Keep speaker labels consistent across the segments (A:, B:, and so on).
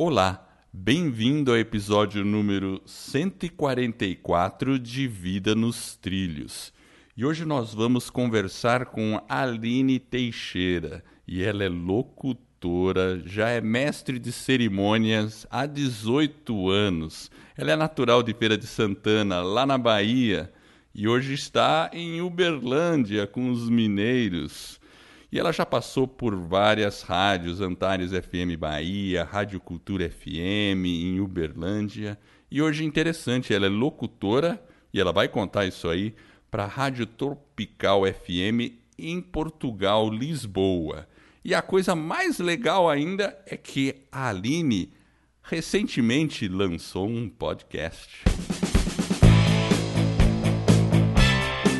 A: Olá, bem-vindo ao episódio número 144 de Vida nos Trilhos. E hoje nós vamos conversar com Aline Teixeira, e ela é locutora, já é mestre de cerimônias há 18 anos. Ela é natural de Feira de Santana, lá na Bahia, e hoje está em Uberlândia com os mineiros. E ela já passou por várias rádios, Antares FM Bahia, Rádio Cultura FM em Uberlândia. E hoje interessante, ela é locutora e ela vai contar isso aí para a Rádio Tropical FM em Portugal, Lisboa. E a coisa mais legal ainda é que a Aline recentemente lançou um podcast.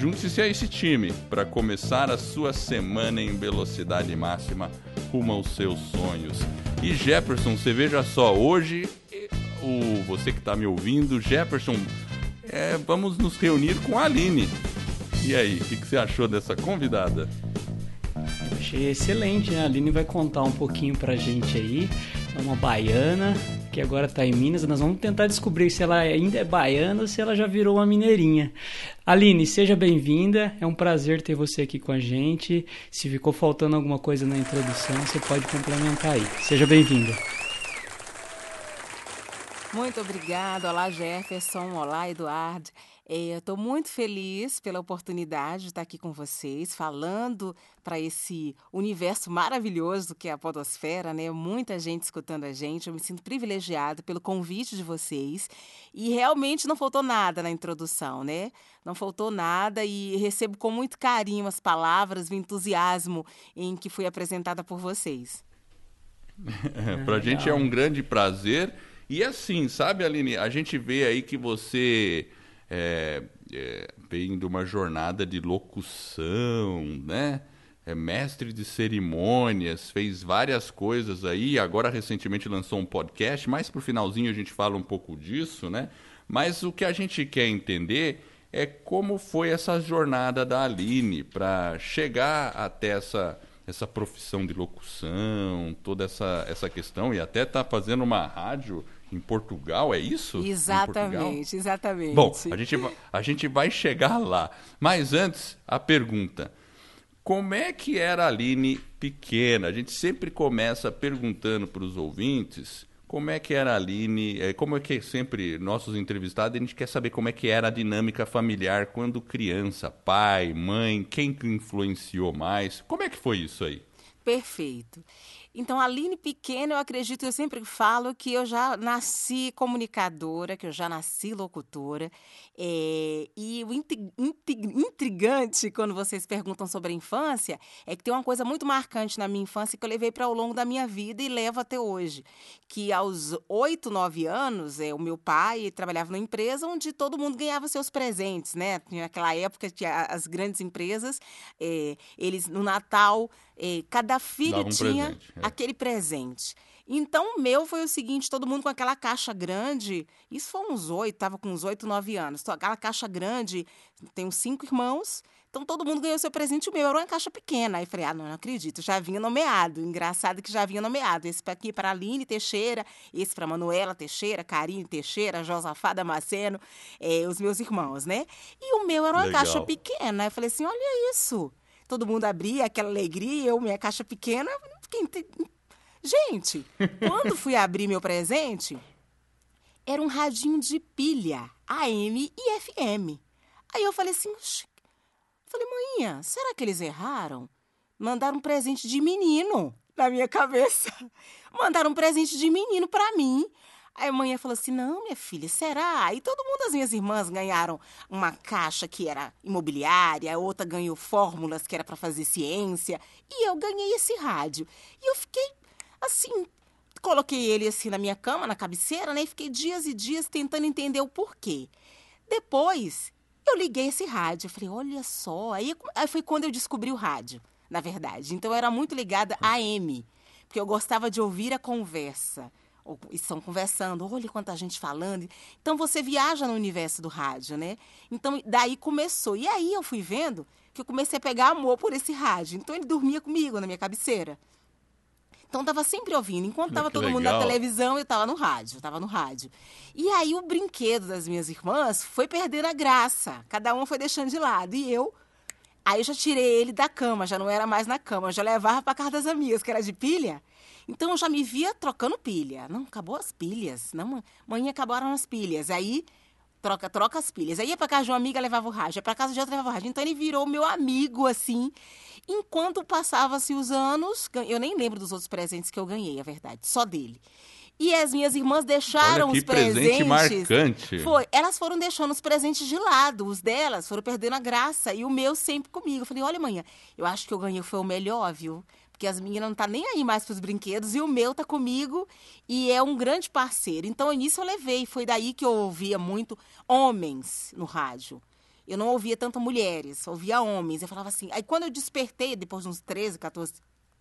A: junte-se a esse time para começar a sua semana em velocidade máxima rumo aos seus sonhos. E Jefferson, você veja só, hoje, o, você que está me ouvindo, Jefferson, é, vamos nos reunir com a Aline. E aí, o que, que, você achou dessa convidada?
B: Eu achei excelente, né? A Aline vai contar um pouquinho pra gente aí. É uma baiana que agora está em Minas. Nós vamos tentar descobrir se ela ainda é baiana ou se ela já virou uma mineirinha. Aline, seja bem-vinda. É um prazer ter você aqui com a gente. Se ficou faltando alguma coisa na introdução, você pode complementar aí. Seja bem-vinda.
C: Muito obrigada. Olá, Jefferson. Olá, Eduardo. É, Estou muito feliz pela oportunidade de estar aqui com vocês, falando para esse universo maravilhoso que é a Podosfera, né? Muita gente escutando a gente. Eu me sinto privilegiada pelo convite de vocês. E realmente não faltou nada na introdução, né? Não faltou nada e recebo com muito carinho as palavras, o entusiasmo em que fui apresentada por vocês.
A: para a gente é um grande prazer. E assim, sabe, Aline, a gente vê aí que você é, é, vem de uma jornada de locução, né? É mestre de cerimônias, fez várias coisas aí, agora recentemente lançou um podcast, mais pro finalzinho a gente fala um pouco disso, né? Mas o que a gente quer entender é como foi essa jornada da Aline para chegar até essa, essa profissão de locução, toda essa, essa questão, e até tá fazendo uma rádio em Portugal, é isso?
C: Exatamente, exatamente.
A: Bom, a gente, a gente vai chegar lá. Mas antes, a pergunta. Como é que era a Aline pequena? A gente sempre começa perguntando para os ouvintes como é que era a Aline, é, como é que sempre nossos entrevistados, a gente quer saber como é que era a dinâmica familiar quando criança, pai, mãe, quem influenciou mais? Como é que foi isso aí?
C: Perfeito. Então, a Aline pequena, eu acredito, eu sempre falo que eu já nasci comunicadora, que eu já nasci locutora. É, e o intrigante quando vocês perguntam sobre a infância é que tem uma coisa muito marcante na minha infância que eu levei para ao longo da minha vida e levo até hoje. Que aos oito, nove anos, é, o meu pai trabalhava numa empresa onde todo mundo ganhava seus presentes, né? Naquela época, tinha as grandes empresas, é, eles no Natal é, cada filho um tinha presente, é. aquele presente. Então, o meu foi o seguinte: todo mundo com aquela caixa grande. Isso foi uns oito, estava com uns oito, nove anos. Então, aquela caixa grande, tenho cinco irmãos. Então, todo mundo ganhou seu presente. O meu era uma caixa pequena. Aí, falei: ah, não, não acredito. Já vinha nomeado. Engraçado que já vinha nomeado. Esse aqui para Aline Teixeira, esse para Manuela Teixeira, Karine Teixeira, Josafá Damasceno, é, os meus irmãos, né? E o meu era uma Legal. caixa pequena. Eu falei assim: olha isso todo mundo abria aquela alegria, eu, minha caixa pequena, fiquei. Gente, quando fui abrir meu presente, era um radinho de pilha, AM e FM. Aí eu falei assim, falei, manhã, será que eles erraram? Mandaram um presente de menino na minha cabeça. Mandaram um presente de menino para mim. Aí a mãe falou assim: não, minha filha, será? E todo mundo, as minhas irmãs, ganharam uma caixa que era imobiliária, outra ganhou fórmulas que era para fazer ciência, e eu ganhei esse rádio. E eu fiquei assim, coloquei ele assim na minha cama, na cabeceira, né? E fiquei dias e dias tentando entender o porquê. Depois eu liguei esse rádio. Eu falei, olha só. Aí, aí foi quando eu descobri o rádio, na verdade. Então eu era muito ligada a AM, porque eu gostava de ouvir a conversa. Estão conversando, olha quanta gente falando. Então você viaja no universo do rádio, né? Então daí começou. E aí eu fui vendo que eu comecei a pegar amor por esse rádio. Então ele dormia comigo na minha cabeceira. Então tava sempre ouvindo. Enquanto tava todo legal. mundo na televisão, eu tava no rádio, tava no rádio. E aí o brinquedo das minhas irmãs foi perdendo a graça. Cada uma foi deixando de lado. E eu Aí eu já tirei ele da cama, já não era mais na cama, eu já levava para casa das amigas, que era de pilha. Então eu já me via trocando pilha. Não, acabou as pilhas. Não, mãe, acabaram as pilhas. Aí troca, troca as pilhas. Aí ia pra casa de uma amiga, levava o rádio. Ia pra casa de outra, levava o rádio. Então ele virou meu amigo, assim. Enquanto passava-se os anos, eu nem lembro dos outros presentes que eu ganhei, a verdade, só dele. E as minhas irmãs deixaram
A: Olha que
C: os presentes.
A: Presente marcante.
C: Foi, elas foram deixando os presentes de lado, os delas foram perdendo a graça e o meu sempre comigo. Eu falei: "Olha, manhã, eu acho que eu ganhei foi o melhor, viu? Porque as meninas não tá nem aí mais para os brinquedos e o meu tá comigo e é um grande parceiro. Então, nisso eu levei, foi daí que eu ouvia muito homens no rádio. Eu não ouvia tanto mulheres, ouvia homens. Eu falava assim. Aí quando eu despertei, depois de uns 13, 14,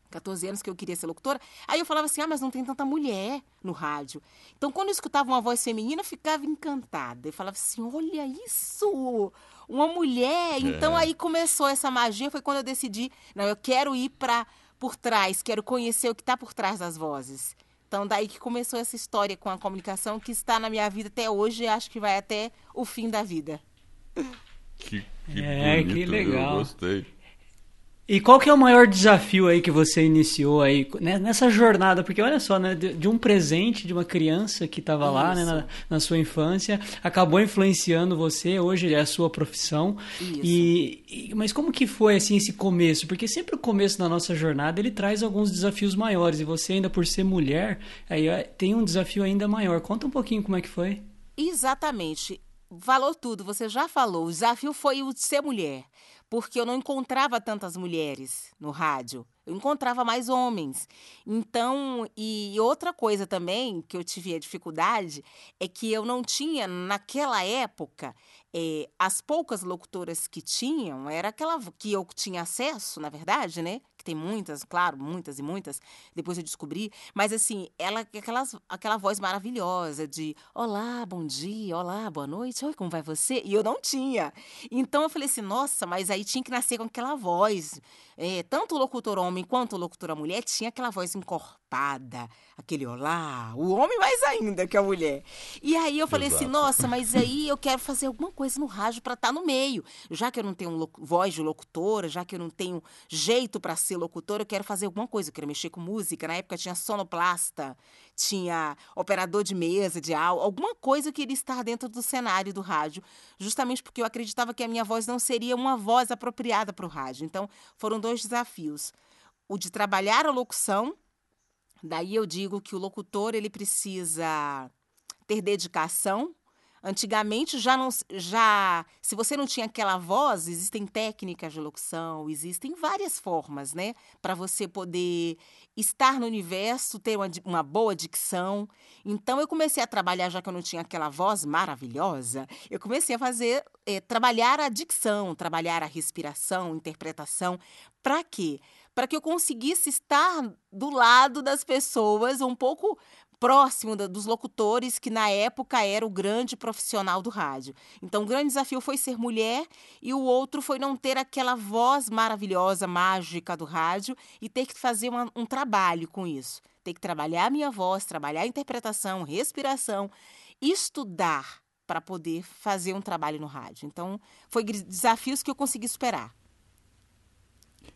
C: 14 anos que eu queria ser locutora, aí eu falava assim: ah, mas não tem tanta mulher no rádio. Então, quando eu escutava uma voz feminina, eu ficava encantada. Eu falava assim: olha isso! Uma mulher! É. Então, aí começou essa magia. Foi quando eu decidi: não, eu quero ir para por trás, quero conhecer o que está por trás das vozes. Então, daí que começou essa história com a comunicação que está na minha vida até hoje e acho que vai até o fim da vida.
A: Que, que é, bonito, que legal. Eu gostei.
B: E qual que é o maior desafio aí que você iniciou aí né, nessa jornada? Porque olha só, né, de, um presente de uma criança que estava lá né, na, na, sua infância, acabou influenciando você, hoje é a sua profissão. E, e, mas como que foi assim esse começo? Porque sempre o começo da nossa jornada ele traz alguns desafios maiores e você ainda por ser mulher aí tem um desafio ainda maior. Conta um pouquinho como é que foi.
C: Exatamente. Falou tudo, você já falou. O desafio foi o de ser mulher porque eu não encontrava tantas mulheres no rádio. Eu encontrava mais homens. Então, e outra coisa também que eu tive a dificuldade é que eu não tinha, naquela época, é, as poucas locutoras que tinham, era aquela que eu tinha acesso, na verdade, né? Que tem muitas, claro, muitas e muitas, depois eu descobri. Mas assim, ela aquelas, aquela voz maravilhosa de olá, bom dia, olá, boa noite, oi, como vai você? E eu não tinha. Então eu falei assim, nossa, mas aí tinha que nascer com aquela voz é, tanto o locutor homem quanto o locutora mulher tinha aquela voz encorpada, aquele olá, o homem mais ainda que a mulher. E aí eu falei assim, Exato. assim, nossa, mas aí eu quero fazer alguma coisa no rádio para estar tá no meio. Já que eu não tenho voz de locutora, já que eu não tenho jeito para ser locutora, eu quero fazer alguma coisa, eu quero mexer com música. Na época tinha sonoplasta, tinha operador de mesa, de aula, alguma coisa eu queria estar dentro do cenário do rádio, justamente porque eu acreditava que a minha voz não seria uma voz apropriada para o rádio. Então, foram dois desafios. O de trabalhar a locução, daí eu digo que o locutor ele precisa ter dedicação, Antigamente já não já se você não tinha aquela voz, existem técnicas de locução, existem várias formas, né, para você poder estar no universo, ter uma, uma boa dicção. Então eu comecei a trabalhar já que eu não tinha aquela voz maravilhosa, eu comecei a fazer é, trabalhar a dicção, trabalhar a respiração, interpretação, para quê? Para que eu conseguisse estar do lado das pessoas um pouco próximo da, dos locutores, que na época era o grande profissional do rádio. Então, o grande desafio foi ser mulher e o outro foi não ter aquela voz maravilhosa, mágica do rádio e ter que fazer uma, um trabalho com isso. Ter que trabalhar a minha voz, trabalhar a interpretação, respiração, estudar para poder fazer um trabalho no rádio. Então, foi desafios que eu consegui superar.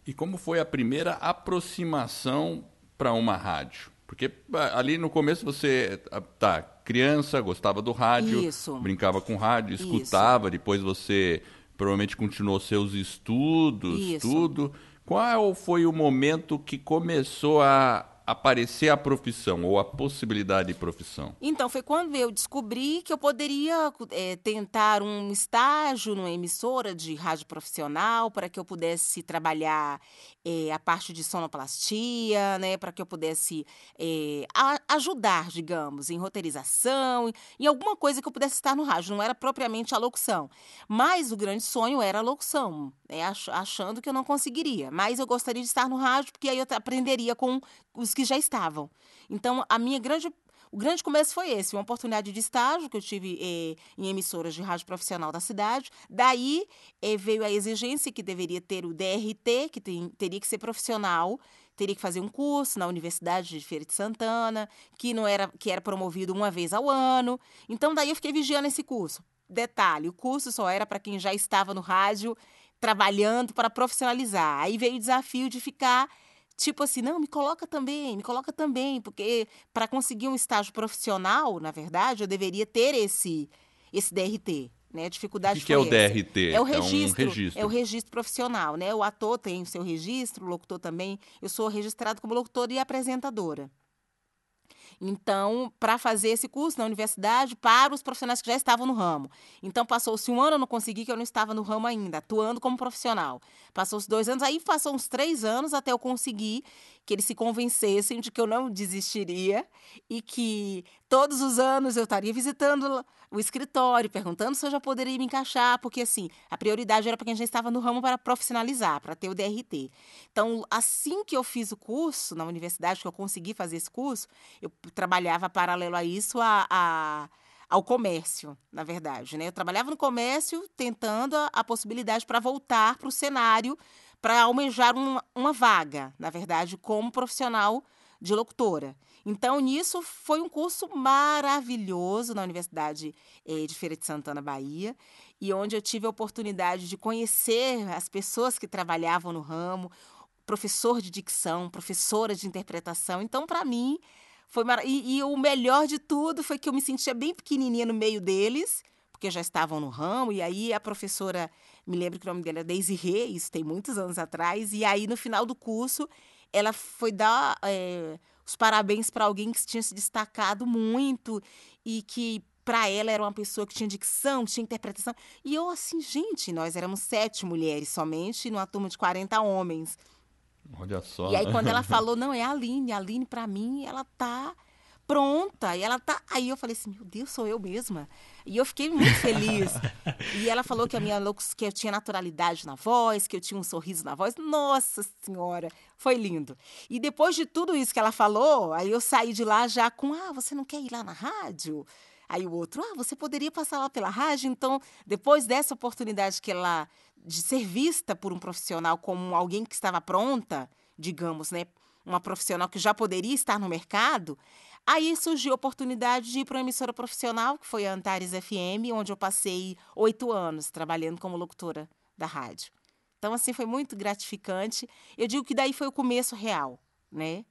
A: E como foi a primeira aproximação para uma rádio? Porque ah, ali no começo você, ah, tá, criança, gostava do rádio,
C: Isso.
A: brincava com rádio, escutava, Isso. depois você provavelmente continuou seus estudos, Isso. tudo. Qual foi o momento que começou a, aparecer a profissão ou a possibilidade de profissão?
C: Então, foi quando eu descobri que eu poderia é, tentar um estágio numa emissora de rádio profissional para que eu pudesse trabalhar é, a parte de sonoplastia, né, para que eu pudesse é, a, ajudar, digamos, em roteirização, em alguma coisa que eu pudesse estar no rádio. Não era propriamente a locução, mas o grande sonho era a locução, né, achando que eu não conseguiria. Mas eu gostaria de estar no rádio porque aí eu aprenderia com os que já estavam. Então, a minha grande o grande começo foi esse, uma oportunidade de estágio que eu tive eh, em emissoras de rádio profissional da cidade. Daí eh, veio a exigência que deveria ter o DRT, que tem, teria que ser profissional, teria que fazer um curso na Universidade de Feira de Santana, que não era que era promovido uma vez ao ano. Então daí eu fiquei vigiando esse curso. Detalhe, o curso só era para quem já estava no rádio trabalhando para profissionalizar. Aí veio o desafio de ficar tipo assim, não, me coloca também, me coloca também, porque para conseguir um estágio profissional, na verdade, eu deveria ter esse esse DRT. Né? A dificuldade
A: o que, que é o DRT?
C: É o registro,
A: é, um registro.
C: É o registro profissional, né? O ator tem o seu registro, o locutor também. Eu sou registrado como locutora e apresentadora. Então, para fazer esse curso na universidade para os profissionais que já estavam no ramo. Então, passou-se um ano, eu não consegui, que eu não estava no ramo ainda, atuando como profissional. Passou-se dois anos, aí passou uns três anos até eu conseguir que eles se convencessem de que eu não desistiria e que todos os anos eu estaria visitando o escritório, perguntando se eu já poderia me encaixar, porque assim, a prioridade era para quem já estava no ramo para profissionalizar, para ter o DRT. Então, assim que eu fiz o curso na universidade, que eu consegui fazer esse curso, eu trabalhava paralelo a isso a, a ao comércio, na verdade. Né? Eu trabalhava no comércio tentando a, a possibilidade para voltar para o cenário, para almejar uma, uma vaga, na verdade, como profissional de locutora. Então, nisso foi um curso maravilhoso na Universidade eh, de Feira de Santana, Bahia, e onde eu tive a oportunidade de conhecer as pessoas que trabalhavam no ramo, professor de dicção, professora de interpretação. Então, para mim, foi mar... e, e o melhor de tudo foi que eu me sentia bem pequenininha no meio deles, porque já estavam no ramo, e aí a professora, me lembro que o nome dela é Daisy Rê, isso tem muitos anos atrás, e aí no final do curso ela foi dar é, os parabéns para alguém que tinha se destacado muito e que para ela era uma pessoa que tinha dicção, tinha interpretação. E eu assim, gente, nós éramos sete mulheres somente numa turma de 40 homens.
A: Olha só.
C: E aí quando ela falou, não, é a Aline, a Aline para mim, ela tá pronta. E ela tá. Aí eu falei assim, meu Deus, sou eu mesma. E eu fiquei muito feliz. e ela falou que a minha que eu tinha naturalidade na voz, que eu tinha um sorriso na voz. Nossa Senhora, foi lindo. E depois de tudo isso que ela falou, aí eu saí de lá já com, ah, você não quer ir lá na rádio? Aí o outro, ah, você poderia passar lá pela rádio? Então, depois dessa oportunidade que ela de ser vista por um profissional como alguém que estava pronta, digamos, né, uma profissional que já poderia estar no mercado, Aí surgiu a oportunidade de ir para uma emissora profissional, que foi a Antares FM, onde eu passei oito anos trabalhando como locutora da rádio. Então, assim, foi muito gratificante. Eu digo que daí foi o começo real, né?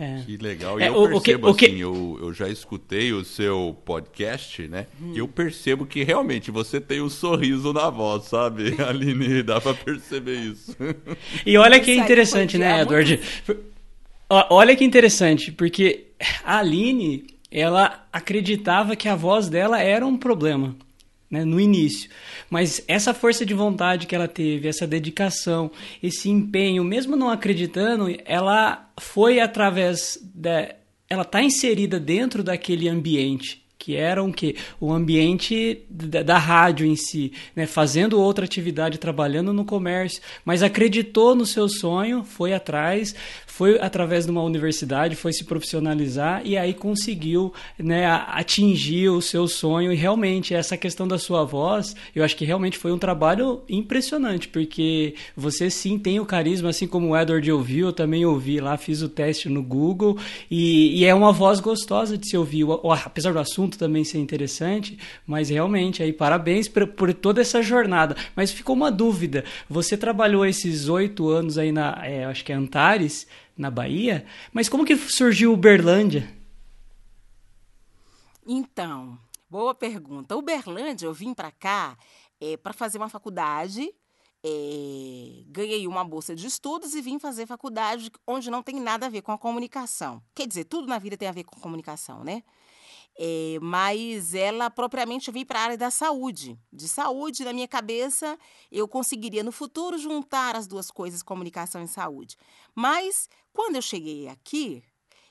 A: É. Que legal. E é, eu o, percebo, o que, assim, eu, eu já escutei o seu podcast, né? Hum. E eu percebo que realmente você tem um sorriso na voz, sabe? Aline, dá pra perceber isso.
B: E olha que interessante, né, Edward? Olha que interessante, porque a Aline, ela acreditava que a voz dela era um problema. Né, no início. Mas essa força de vontade que ela teve, essa dedicação, esse empenho, mesmo não acreditando, ela foi através da. Ela está inserida dentro daquele ambiente que era um que o ambiente da, da, rádio em si, né, fazendo outra atividade, trabalhando no comércio, mas acreditou no seu sonho, foi atrás, foi através de uma universidade, foi se profissionalizar e aí conseguiu né, atingir o seu sonho. E realmente, essa questão da sua voz, eu acho que realmente foi um trabalho impressionante, porque você sim tem o carisma, assim como o Edward ouviu, eu também ouvi lá, fiz o teste no Google, e, e é uma voz gostosa de se ouvir, apesar do assunto também ser interessante, mas realmente, aí parabéns por, por toda essa jornada. Mas ficou uma dúvida, você trabalhou esses oito anos aí na, é, acho que é Antares, na Bahia, mas como que surgiu Uberlândia?
C: Então, boa pergunta. Uberlândia, eu vim para cá é, para fazer uma faculdade é, ganhei uma bolsa de estudos e vim fazer faculdade onde não tem nada a ver com a comunicação. Quer dizer, tudo na vida tem a ver com comunicação, né? É, mas ela propriamente veio para a área da saúde. De saúde, na minha cabeça, eu conseguiria no futuro juntar as duas coisas, comunicação e saúde. Mas quando eu cheguei aqui,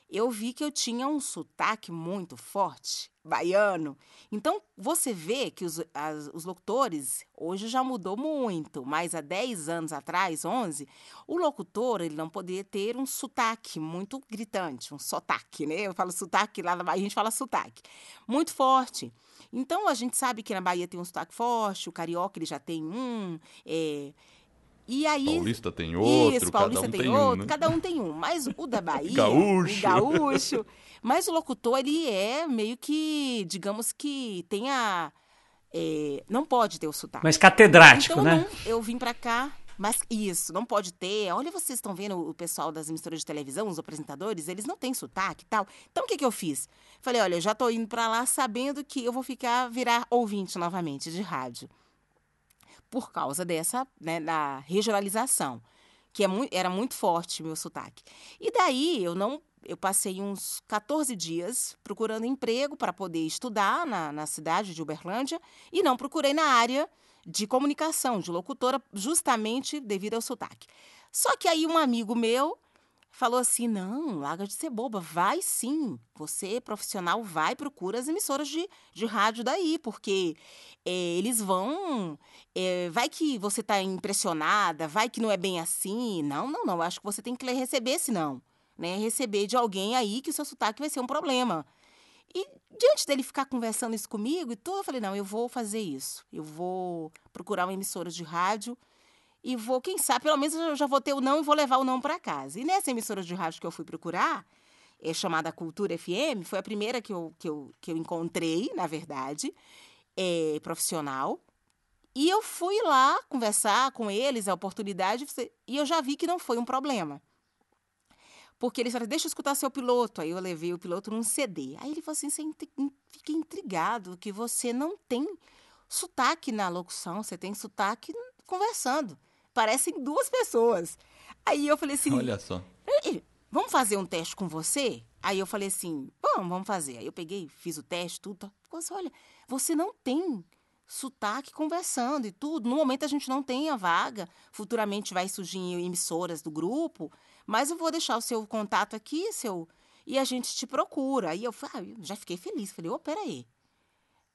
C: eu vi que eu tinha um sotaque muito forte, baiano. Então, você vê que os, as, os locutores, hoje já mudou muito, mas há 10 anos atrás, 11, o locutor ele não poderia ter um sotaque muito gritante, um sotaque, né? Eu falo sotaque, lá na Bahia a gente fala sotaque, muito forte. Então, a gente sabe que na Bahia tem um sotaque forte, o carioca ele já tem um, é,
A: e aí, Paulista tem outro, isso, Paulista um tem, tem, outro, um, né?
C: cada um tem um. Mas o da Bahia,
A: gaúcho.
C: o gaúcho. Mas o locutor, ele é meio que, digamos que tenha. É, não pode ter o sotaque.
B: Mas catedrático,
C: então,
B: né?
C: Não, eu vim para cá, mas isso, não pode ter. Olha, vocês estão vendo o pessoal das emissoras de televisão, os apresentadores, eles não têm sotaque e tal. Então, o que, que eu fiz? Falei, olha, eu já tô indo para lá sabendo que eu vou ficar, virar ouvinte novamente de rádio por causa dessa, né, da regionalização, que é muito, era muito forte meu sotaque. E daí eu não eu passei uns 14 dias procurando emprego para poder estudar na, na cidade de Uberlândia e não procurei na área de comunicação, de locutora, justamente devido ao sotaque. Só que aí um amigo meu falou assim: não, larga de ser boba, vai sim. Você, profissional, vai, procura as emissoras de, de rádio daí, porque é, eles vão. É, vai que você está impressionada, vai que não é bem assim. Não, não, não. Acho que você tem que receber, senão. Né? Receber de alguém aí que o seu sotaque vai ser um problema. E diante dele ficar conversando isso comigo e tudo, eu falei: não, eu vou fazer isso. Eu vou procurar uma emissora de rádio e vou, quem sabe, pelo menos eu já vou ter o não e vou levar o não para casa. E nessa emissora de rádio que eu fui procurar, é chamada Cultura FM, foi a primeira que eu, que eu, que eu encontrei, na verdade, é, profissional. E eu fui lá conversar com eles, a oportunidade, e eu já vi que não foi um problema. Porque eles falaram, deixa eu escutar seu piloto. Aí eu levei o piloto num CD. Aí ele falou assim, você fiquei intrigado que você não tem sotaque na locução, você tem sotaque conversando parecem duas pessoas. Aí eu falei assim:
A: Olha só.
C: Vamos fazer um teste com você? Aí eu falei assim: Vamos, vamos fazer. Aí eu peguei, fiz o teste, tudo. Ficou assim: Olha, você não tem sotaque conversando e tudo. No momento a gente não tem a vaga. Futuramente vai surgir emissoras do grupo, mas eu vou deixar o seu contato aqui, seu. E a gente te procura. Aí eu, falei, ah, já fiquei feliz. Falei, ô, oh, peraí.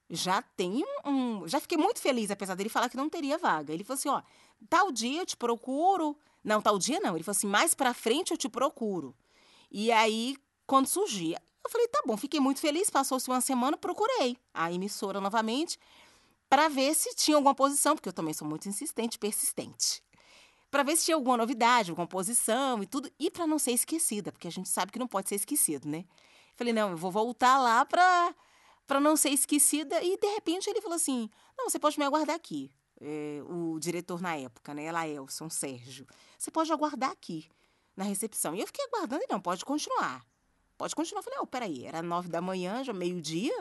C: Já tem um. Já fiquei muito feliz, apesar dele falar que não teria vaga. Ele falou assim: ó, Tal dia eu te procuro. Não, tal dia não. Ele falou assim: mais pra frente eu te procuro. E aí, quando surgia, eu falei: tá bom, fiquei muito feliz. Passou-se uma semana, procurei a emissora novamente para ver se tinha alguma posição, porque eu também sou muito insistente, persistente. Para ver se tinha alguma novidade, alguma posição e tudo. E para não ser esquecida, porque a gente sabe que não pode ser esquecido, né? Falei: não, eu vou voltar lá para para não ser esquecida. E de repente ele falou assim: não, você pode me aguardar aqui é, o diretor na época, né? Laelson Sérgio. Você pode aguardar aqui, na recepção. E eu fiquei aguardando, e não, pode continuar. Pode continuar. Eu falei, oh, peraí, era nove da manhã, já meio-dia.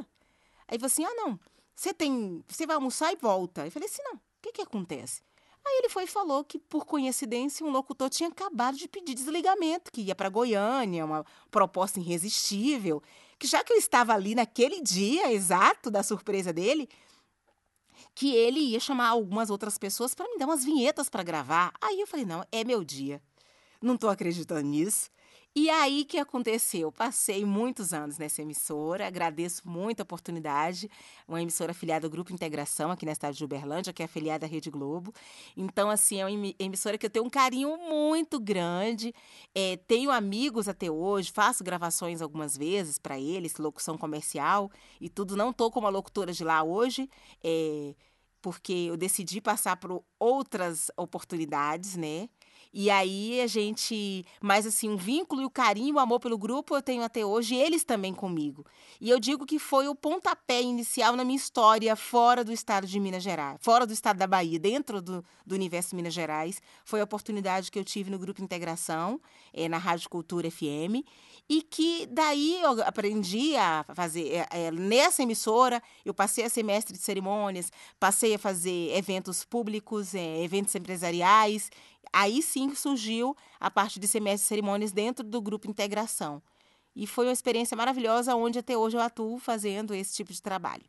C: Aí falou assim: ah, não, você tem. Você vai almoçar e volta. Eu falei assim, não, o que que acontece? Aí ele foi e falou que, por coincidência, um locutor tinha acabado de pedir desligamento, que ia para Goiânia, uma proposta irresistível. Que já que eu estava ali naquele dia exato da surpresa dele, que ele ia chamar algumas outras pessoas para me dar umas vinhetas para gravar. Aí eu falei: não, é meu dia. Não estou acreditando nisso. E aí que aconteceu? Passei muitos anos nessa emissora, agradeço muito a oportunidade. Uma emissora afiliada ao Grupo Integração, aqui na cidade de Uberlândia, que é afiliada à Rede Globo. Então, assim, é uma emissora que eu tenho um carinho muito grande. É, tenho amigos até hoje, faço gravações algumas vezes para eles, locução comercial e tudo. Não estou como a locutora de lá hoje. É, porque eu decidi passar por outras oportunidades, né? E aí a gente, mas assim, um vínculo e o carinho, o amor pelo grupo eu tenho até hoje, e eles também comigo. E eu digo que foi o pontapé inicial na minha história fora do estado de Minas Gerais, fora do estado da Bahia, dentro do, do universo Minas Gerais. Foi a oportunidade que eu tive no Grupo Integração, é, na Rádio Cultura FM, e que daí eu aprendi a fazer. É, é, nessa emissora, eu passei a ser mestre de cerimônias, passei a fazer eventos públicos, é, eventos empresariais aí sim surgiu a parte de semestre de cerimônias dentro do grupo Integração. E foi uma experiência maravilhosa, onde até hoje eu atuo fazendo esse tipo de trabalho.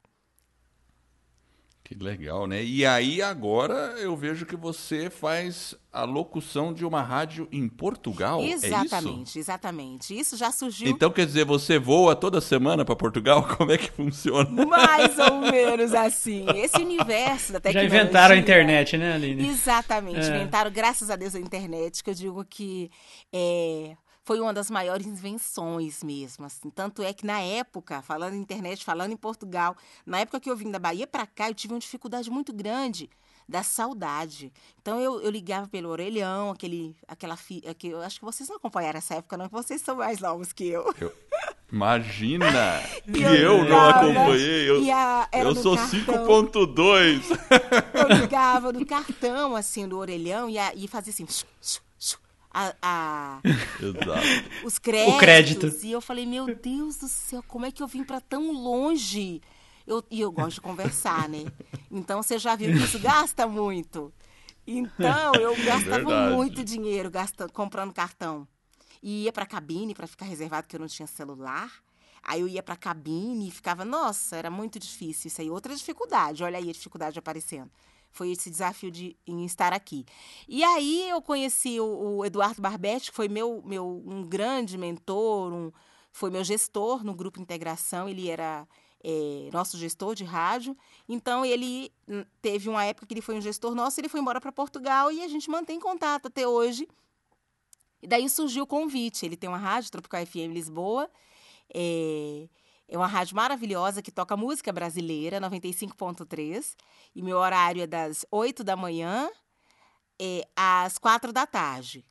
A: Que legal, né? E aí agora eu vejo que você faz a locução de uma rádio em Portugal.
C: Exatamente,
A: é isso?
C: exatamente. Isso já surgiu.
A: Então quer dizer, você voa toda semana para Portugal? Como é que funciona?
C: Mais ou menos assim. Esse universo da tecnologia.
B: Já inventaram a internet, né, Aline?
C: Exatamente. É. Inventaram, graças a Deus, a internet, que eu digo que é, foi uma das maiores invenções mesmo, assim. Tanto é que na época, falando em internet, falando em Portugal, na época que eu vim da Bahia para cá, eu tive uma dificuldade muito grande da saudade. Então eu, eu ligava pelo orelhão, aquele, aquela fi, aquele, eu acho que vocês não acompanharam essa época, não, vocês são mais novos que eu.
A: eu imagina que eu, eu não acompanhei. Eu,
C: a,
A: eu sou 5.2.
C: Eu ligava no cartão, assim, do orelhão e, a, e fazia assim a, a os créditos.
B: O crédito.
C: E eu falei, meu Deus do céu, como é que eu vim para tão longe? Eu, e eu gosto de conversar, né? Então você já viu que isso gasta muito. Então eu gastava Verdade. muito dinheiro gastando, comprando cartão. E ia para cabine para ficar reservado, porque eu não tinha celular. Aí eu ia para cabine e ficava, nossa, era muito difícil isso aí. Outra dificuldade, olha aí a dificuldade aparecendo foi esse desafio de em estar aqui. E aí eu conheci o, o Eduardo Barbetti, que foi meu, meu um grande mentor, um, foi meu gestor no grupo Integração, ele era é, nosso gestor de rádio. Então ele hum, teve uma época que ele foi um gestor nosso, ele foi embora para Portugal e a gente mantém contato até hoje. E daí surgiu o convite. Ele tem uma rádio, Tropical FM Lisboa. É, é uma rádio maravilhosa que toca música brasileira, 95.3. E meu horário é das 8 da manhã é, às 4 da tarde.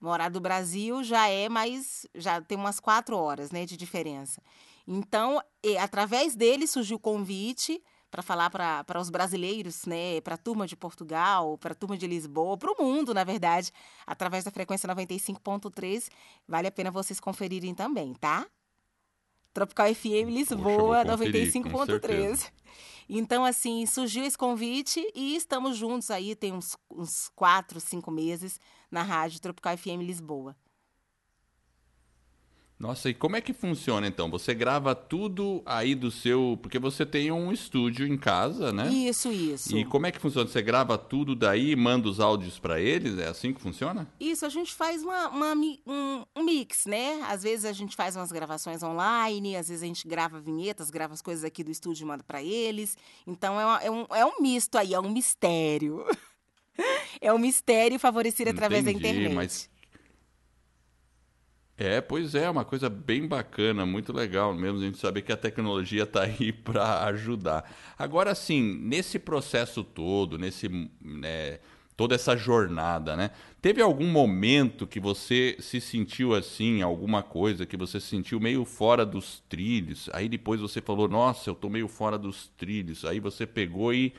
C: No horário do Brasil já é mais. já tem umas 4 horas né, de diferença. Então, é, através dele surgiu o convite para falar para os brasileiros, né, para a turma de Portugal, para a turma de Lisboa, para o mundo, na verdade, através da frequência 95.3. Vale a pena vocês conferirem também, tá? Tropical FM Lisboa 95.3. Então, assim, surgiu esse convite e estamos juntos aí, tem uns, uns quatro, cinco meses, na Rádio Tropical FM Lisboa.
A: Nossa, e como é que funciona então? Você grava tudo aí do seu. Porque você tem um estúdio em casa, né?
C: Isso, isso.
A: E como é que funciona? Você grava tudo daí e manda os áudios para eles? É assim que funciona?
C: Isso, a gente faz uma, uma um, um, mix, né? Às vezes a gente faz umas gravações online, às vezes a gente grava vinhetas, grava as coisas aqui do estúdio e manda para eles. Então é, uma, é, um, é um misto aí, é um mistério. é um mistério favorecido através da internet. Mas
A: é, pois é, uma coisa bem bacana, muito legal mesmo a gente saber que a tecnologia está aí para ajudar. Agora, sim, nesse processo todo, nesse né, toda essa jornada, né? Teve algum momento que você se sentiu assim, alguma coisa que você se sentiu meio fora dos trilhos? Aí depois você falou, nossa, eu tô meio fora dos trilhos. Aí você pegou e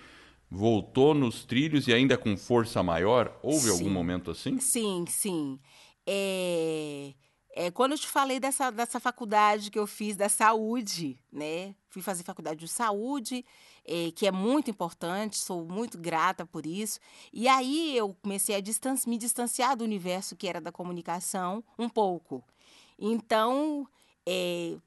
A: voltou nos trilhos e ainda com força maior? Houve sim. algum momento assim?
C: Sim, sim. É é, quando eu te falei dessa, dessa faculdade que eu fiz da saúde, né? Fui fazer faculdade de saúde, é, que é muito importante, sou muito grata por isso. E aí eu comecei a me distanciar do universo que era da comunicação um pouco. Então, é,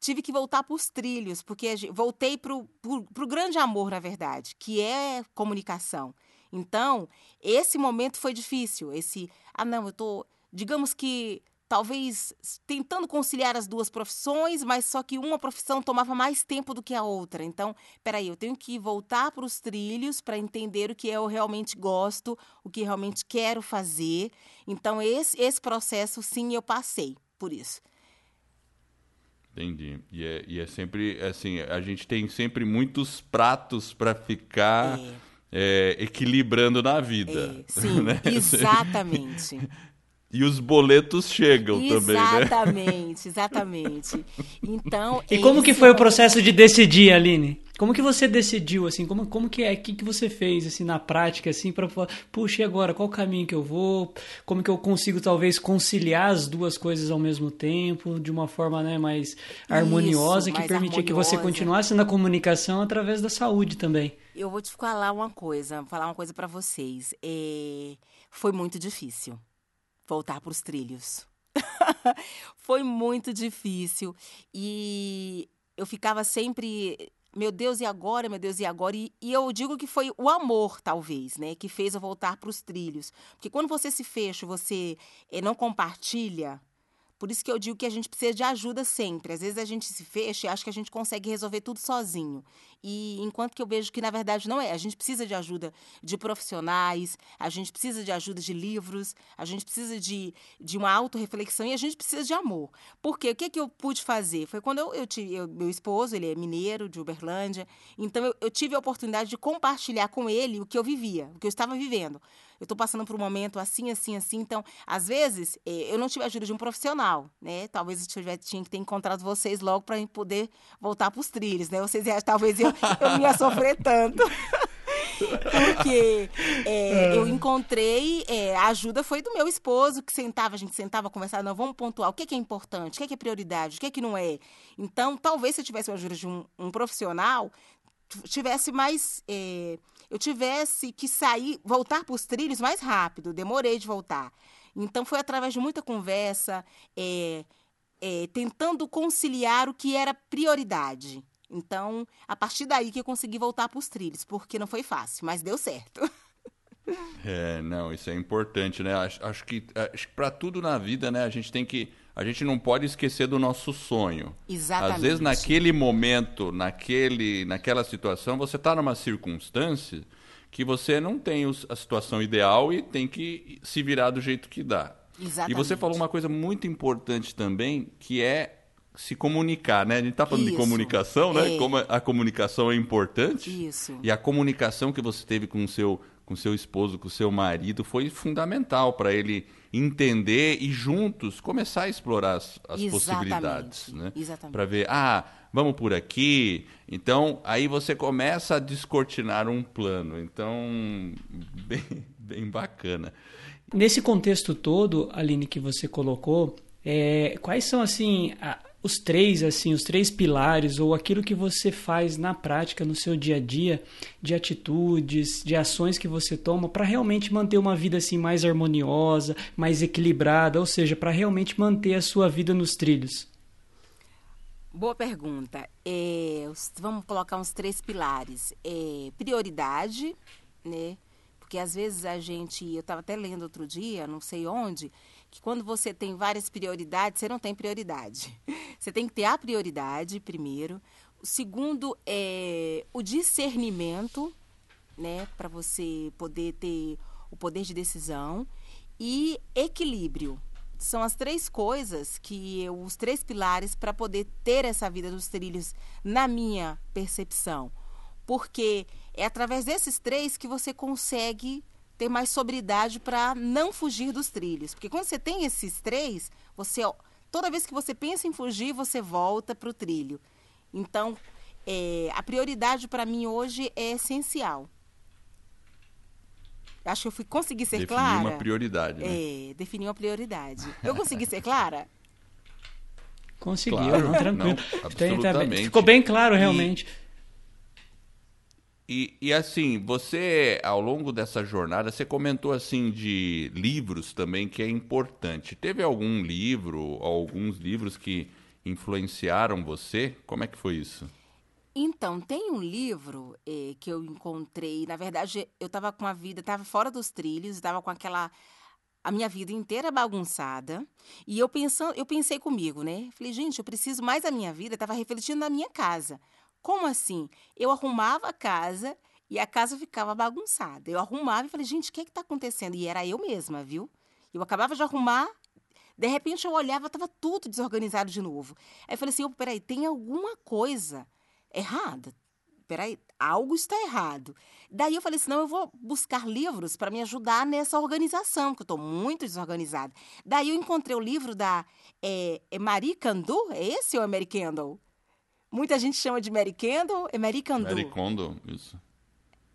C: tive que voltar para os trilhos, porque voltei para o grande amor, na verdade, que é comunicação. Então, esse momento foi difícil. Esse, ah, não, eu tô, digamos que talvez tentando conciliar as duas profissões, mas só que uma profissão tomava mais tempo do que a outra. Então, peraí, eu tenho que voltar para os trilhos para entender o que eu realmente gosto, o que realmente quero fazer. Então, esse, esse processo, sim, eu passei por isso.
A: Entendi. E é, e é sempre assim, a gente tem sempre muitos pratos para ficar. É é, equilibrando na vida.
C: É, sim,
A: né?
C: exatamente.
A: E os boletos chegam também, né?
C: Exatamente, exatamente. Então.
B: E como que foi
C: é
B: o processo de decidir, Aline? Como que você decidiu, assim? Como, como que é? O que, que você fez, assim, na prática, assim, para falar, puxa, e agora? Qual caminho que eu vou? Como que eu consigo, talvez, conciliar as duas coisas ao mesmo tempo, de uma forma, né, mais harmoniosa, que
C: mais
B: permitia que você continuasse na comunicação através da saúde também.
C: Eu vou te falar uma coisa, falar uma coisa pra vocês. É, Foi muito difícil voltar para os trilhos. Foi muito difícil e eu ficava sempre, meu Deus, e agora? Meu Deus, e agora? E, e eu digo que foi o amor, talvez, né, que fez eu voltar para os trilhos. Porque quando você se fecha, você eh, não compartilha, por isso que eu digo que a gente precisa de ajuda sempre. Às vezes a gente se fecha e acha que a gente consegue resolver tudo sozinho. E enquanto que eu vejo que na verdade não é. A gente precisa de ajuda de profissionais, a gente precisa de ajuda de livros, a gente precisa de, de uma autorreflexão e a gente precisa de amor. Porque o que, que eu pude fazer? Foi quando eu, eu tive. eu- meu esposo, ele é mineiro de Uberlândia, então eu, eu tive a oportunidade de compartilhar com ele o que eu vivia, o que eu estava vivendo. Eu estou passando por um momento assim, assim, assim. Então, às vezes, eh, eu não tive a ajuda de um profissional, né? Talvez eu tivesse, tinha que ter encontrado vocês logo para poder voltar para os trilhos, né? Vocês talvez eu, eu ia sofrer tanto. Porque é, eu encontrei, é, a ajuda foi do meu esposo, que sentava, a gente sentava, conversava, não, vamos pontuar o que, que é importante, o que, que é prioridade, o que, que não é. Então, talvez se eu tivesse a ajuda de um, um profissional, tivesse mais. É, eu tivesse que sair, voltar para os trilhos mais rápido, demorei de voltar. Então, foi através de muita conversa, é, é, tentando conciliar o que era prioridade. Então, a partir daí que eu consegui voltar para os trilhos, porque não foi fácil, mas deu certo.
A: É, não, isso é importante, né? Acho, acho que, acho que para tudo na vida, né, a gente tem que. A gente não pode esquecer do nosso sonho.
C: Exatamente.
A: Às vezes, naquele momento, naquele, naquela situação, você está numa circunstância que você não tem os- a situação ideal e tem que se virar do jeito que dá. E você
C: Exatamente.
A: falou uma coisa muito importante também, que é se comunicar, né? A gente está falando de
C: Isso.
A: comunicação, né?
C: É.
A: Como a comunicação é importante.
C: Isso.
A: E a comunicação que você teve com o seu, com seu esposo, com seu marido, foi fundamental para ele entender e juntos começar a explorar as, as possibilidades, né?
C: exatamente.
A: Para ver, ah, vamos por aqui. Então, aí você começa a descortinar um plano. Então, bem, bem bacana.
B: Nesse contexto todo, Aline, que você colocou, é, quais são assim a- os três assim os três pilares ou aquilo que você faz na prática no seu dia a dia de atitudes, de ações que você toma para realmente manter uma vida assim mais harmoniosa, mais equilibrada, ou seja, para realmente manter a sua vida nos trilhos?
C: Boa pergunta. É, os- vamos colocar uns três pilares. É, prioridade, né? Porque às vezes a gente, eu estava até lendo outro dia, não sei onde, que quando você tem várias prioridades, você não tem prioridade. Você tem que ter a prioridade primeiro. O segundo é o discernimento, né, para você poder ter o poder de decisão e equilíbrio. São as três coisas que eu, os três pilares para poder ter essa vida dos trilhos na minha percepção. Porque é através desses três que você consegue ter mais sobriedade para não fugir dos trilhos. Porque quando você tem esses três, você toda vez que você pensa em fugir, você volta para o trilho. Então, é, a prioridade para mim hoje é essencial. Acho que eu fui conseguir ser
A: Definir
C: clara.
A: uma prioridade, né?
C: É, definir uma prioridade. Eu consegui ser clara?
B: Conseguiu,
A: Claro,
B: não, tranquilo.
A: não, absolutamente.
B: ficou bem claro realmente.
A: E, e assim, você, ao longo dessa jornada, você comentou assim de livros também, que é importante. Teve algum livro, alguns livros que influenciaram você? Como é que foi isso?
C: Então, tem um livro eh, que eu encontrei. Na verdade, eu estava com a vida, estava fora dos trilhos, estava com aquela. a minha vida inteira bagunçada. E eu pensando, eu pensei comigo, né? Falei, gente, eu preciso mais da minha vida, estava refletindo na minha casa. Como assim? Eu arrumava a casa e a casa ficava bagunçada. Eu arrumava e falei, gente, o que está acontecendo? E era eu mesma, viu? Eu acabava de arrumar, de repente eu olhava, estava tudo desorganizado de novo. Aí eu falei assim, peraí, tem alguma coisa errada. peraí, algo está errado. Daí eu falei assim, não, eu vou buscar livros para me ajudar nessa organização, que eu estou muito desorganizada. Daí eu encontrei o livro da é, é Marie Kondo, é esse ou é Mary Kendall? Muita gente chama de Mary Kendall, é Marie Kondo.
A: Mary Kondo, isso.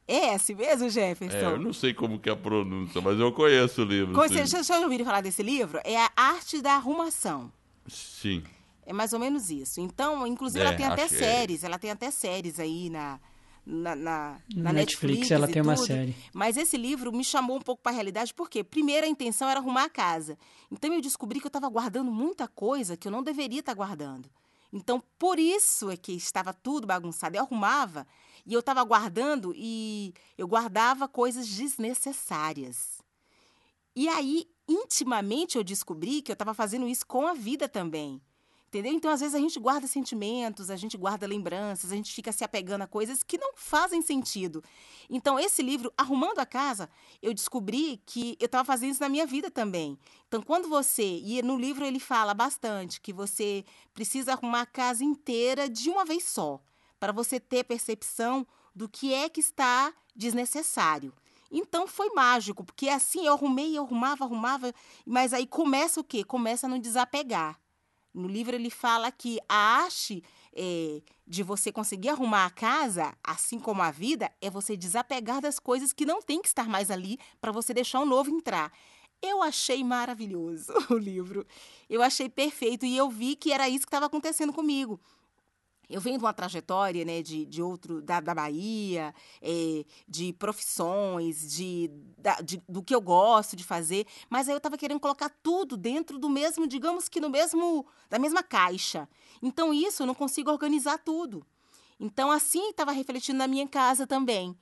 C: É esse mesmo, Jefferson?
A: É, eu não sei como que é a pronúncia, mas eu conheço o livro.
C: Você, já, já ouviram falar desse livro? É a arte da arrumação.
A: Sim.
C: É mais ou menos isso. Então, inclusive, é, ela tem até séries. É. Ela tem até séries aí na, na, na, na Netflix, Netflix,
B: ela
C: tem
B: tudo. uma série.
C: Mas esse livro me chamou um pouco para a realidade, porque primeiro a intenção era arrumar a casa. Então eu descobri que eu estava guardando muita coisa que eu não deveria estar tá guardando. Então, por isso é que estava tudo bagunçado. Eu arrumava e eu estava guardando e eu guardava coisas desnecessárias. E aí, intimamente, eu descobri que eu estava fazendo isso com a vida também. Entendeu? Então, às vezes, a gente guarda sentimentos, a gente guarda lembranças, a gente fica se apegando a coisas que não fazem sentido. Então, esse livro, Arrumando a Casa, eu descobri que eu estava fazendo isso na minha vida também. Então, quando você. E no livro ele fala bastante que você precisa arrumar a casa inteira de uma vez só, para você ter percepção do que é que está desnecessário. Então foi mágico, porque assim eu arrumei, eu arrumava, arrumava, mas aí começa o quê? Começa a não desapegar. No livro ele fala que a arte é, de você conseguir arrumar a casa, assim como a vida, é você desapegar das coisas que não tem que estar mais ali para você deixar um novo entrar. Eu achei maravilhoso o livro. Eu achei perfeito e eu vi que era isso que estava acontecendo comigo eu venho de uma trajetória né, de, de outro da, da Bahia, é, de profissões, de, da, de, do que eu gosto de fazer, mas aí eu estava querendo colocar tudo dentro do mesmo, digamos que no mesmo, da mesma caixa. Então isso eu não consigo organizar tudo. Então assim estava refletindo na minha casa também.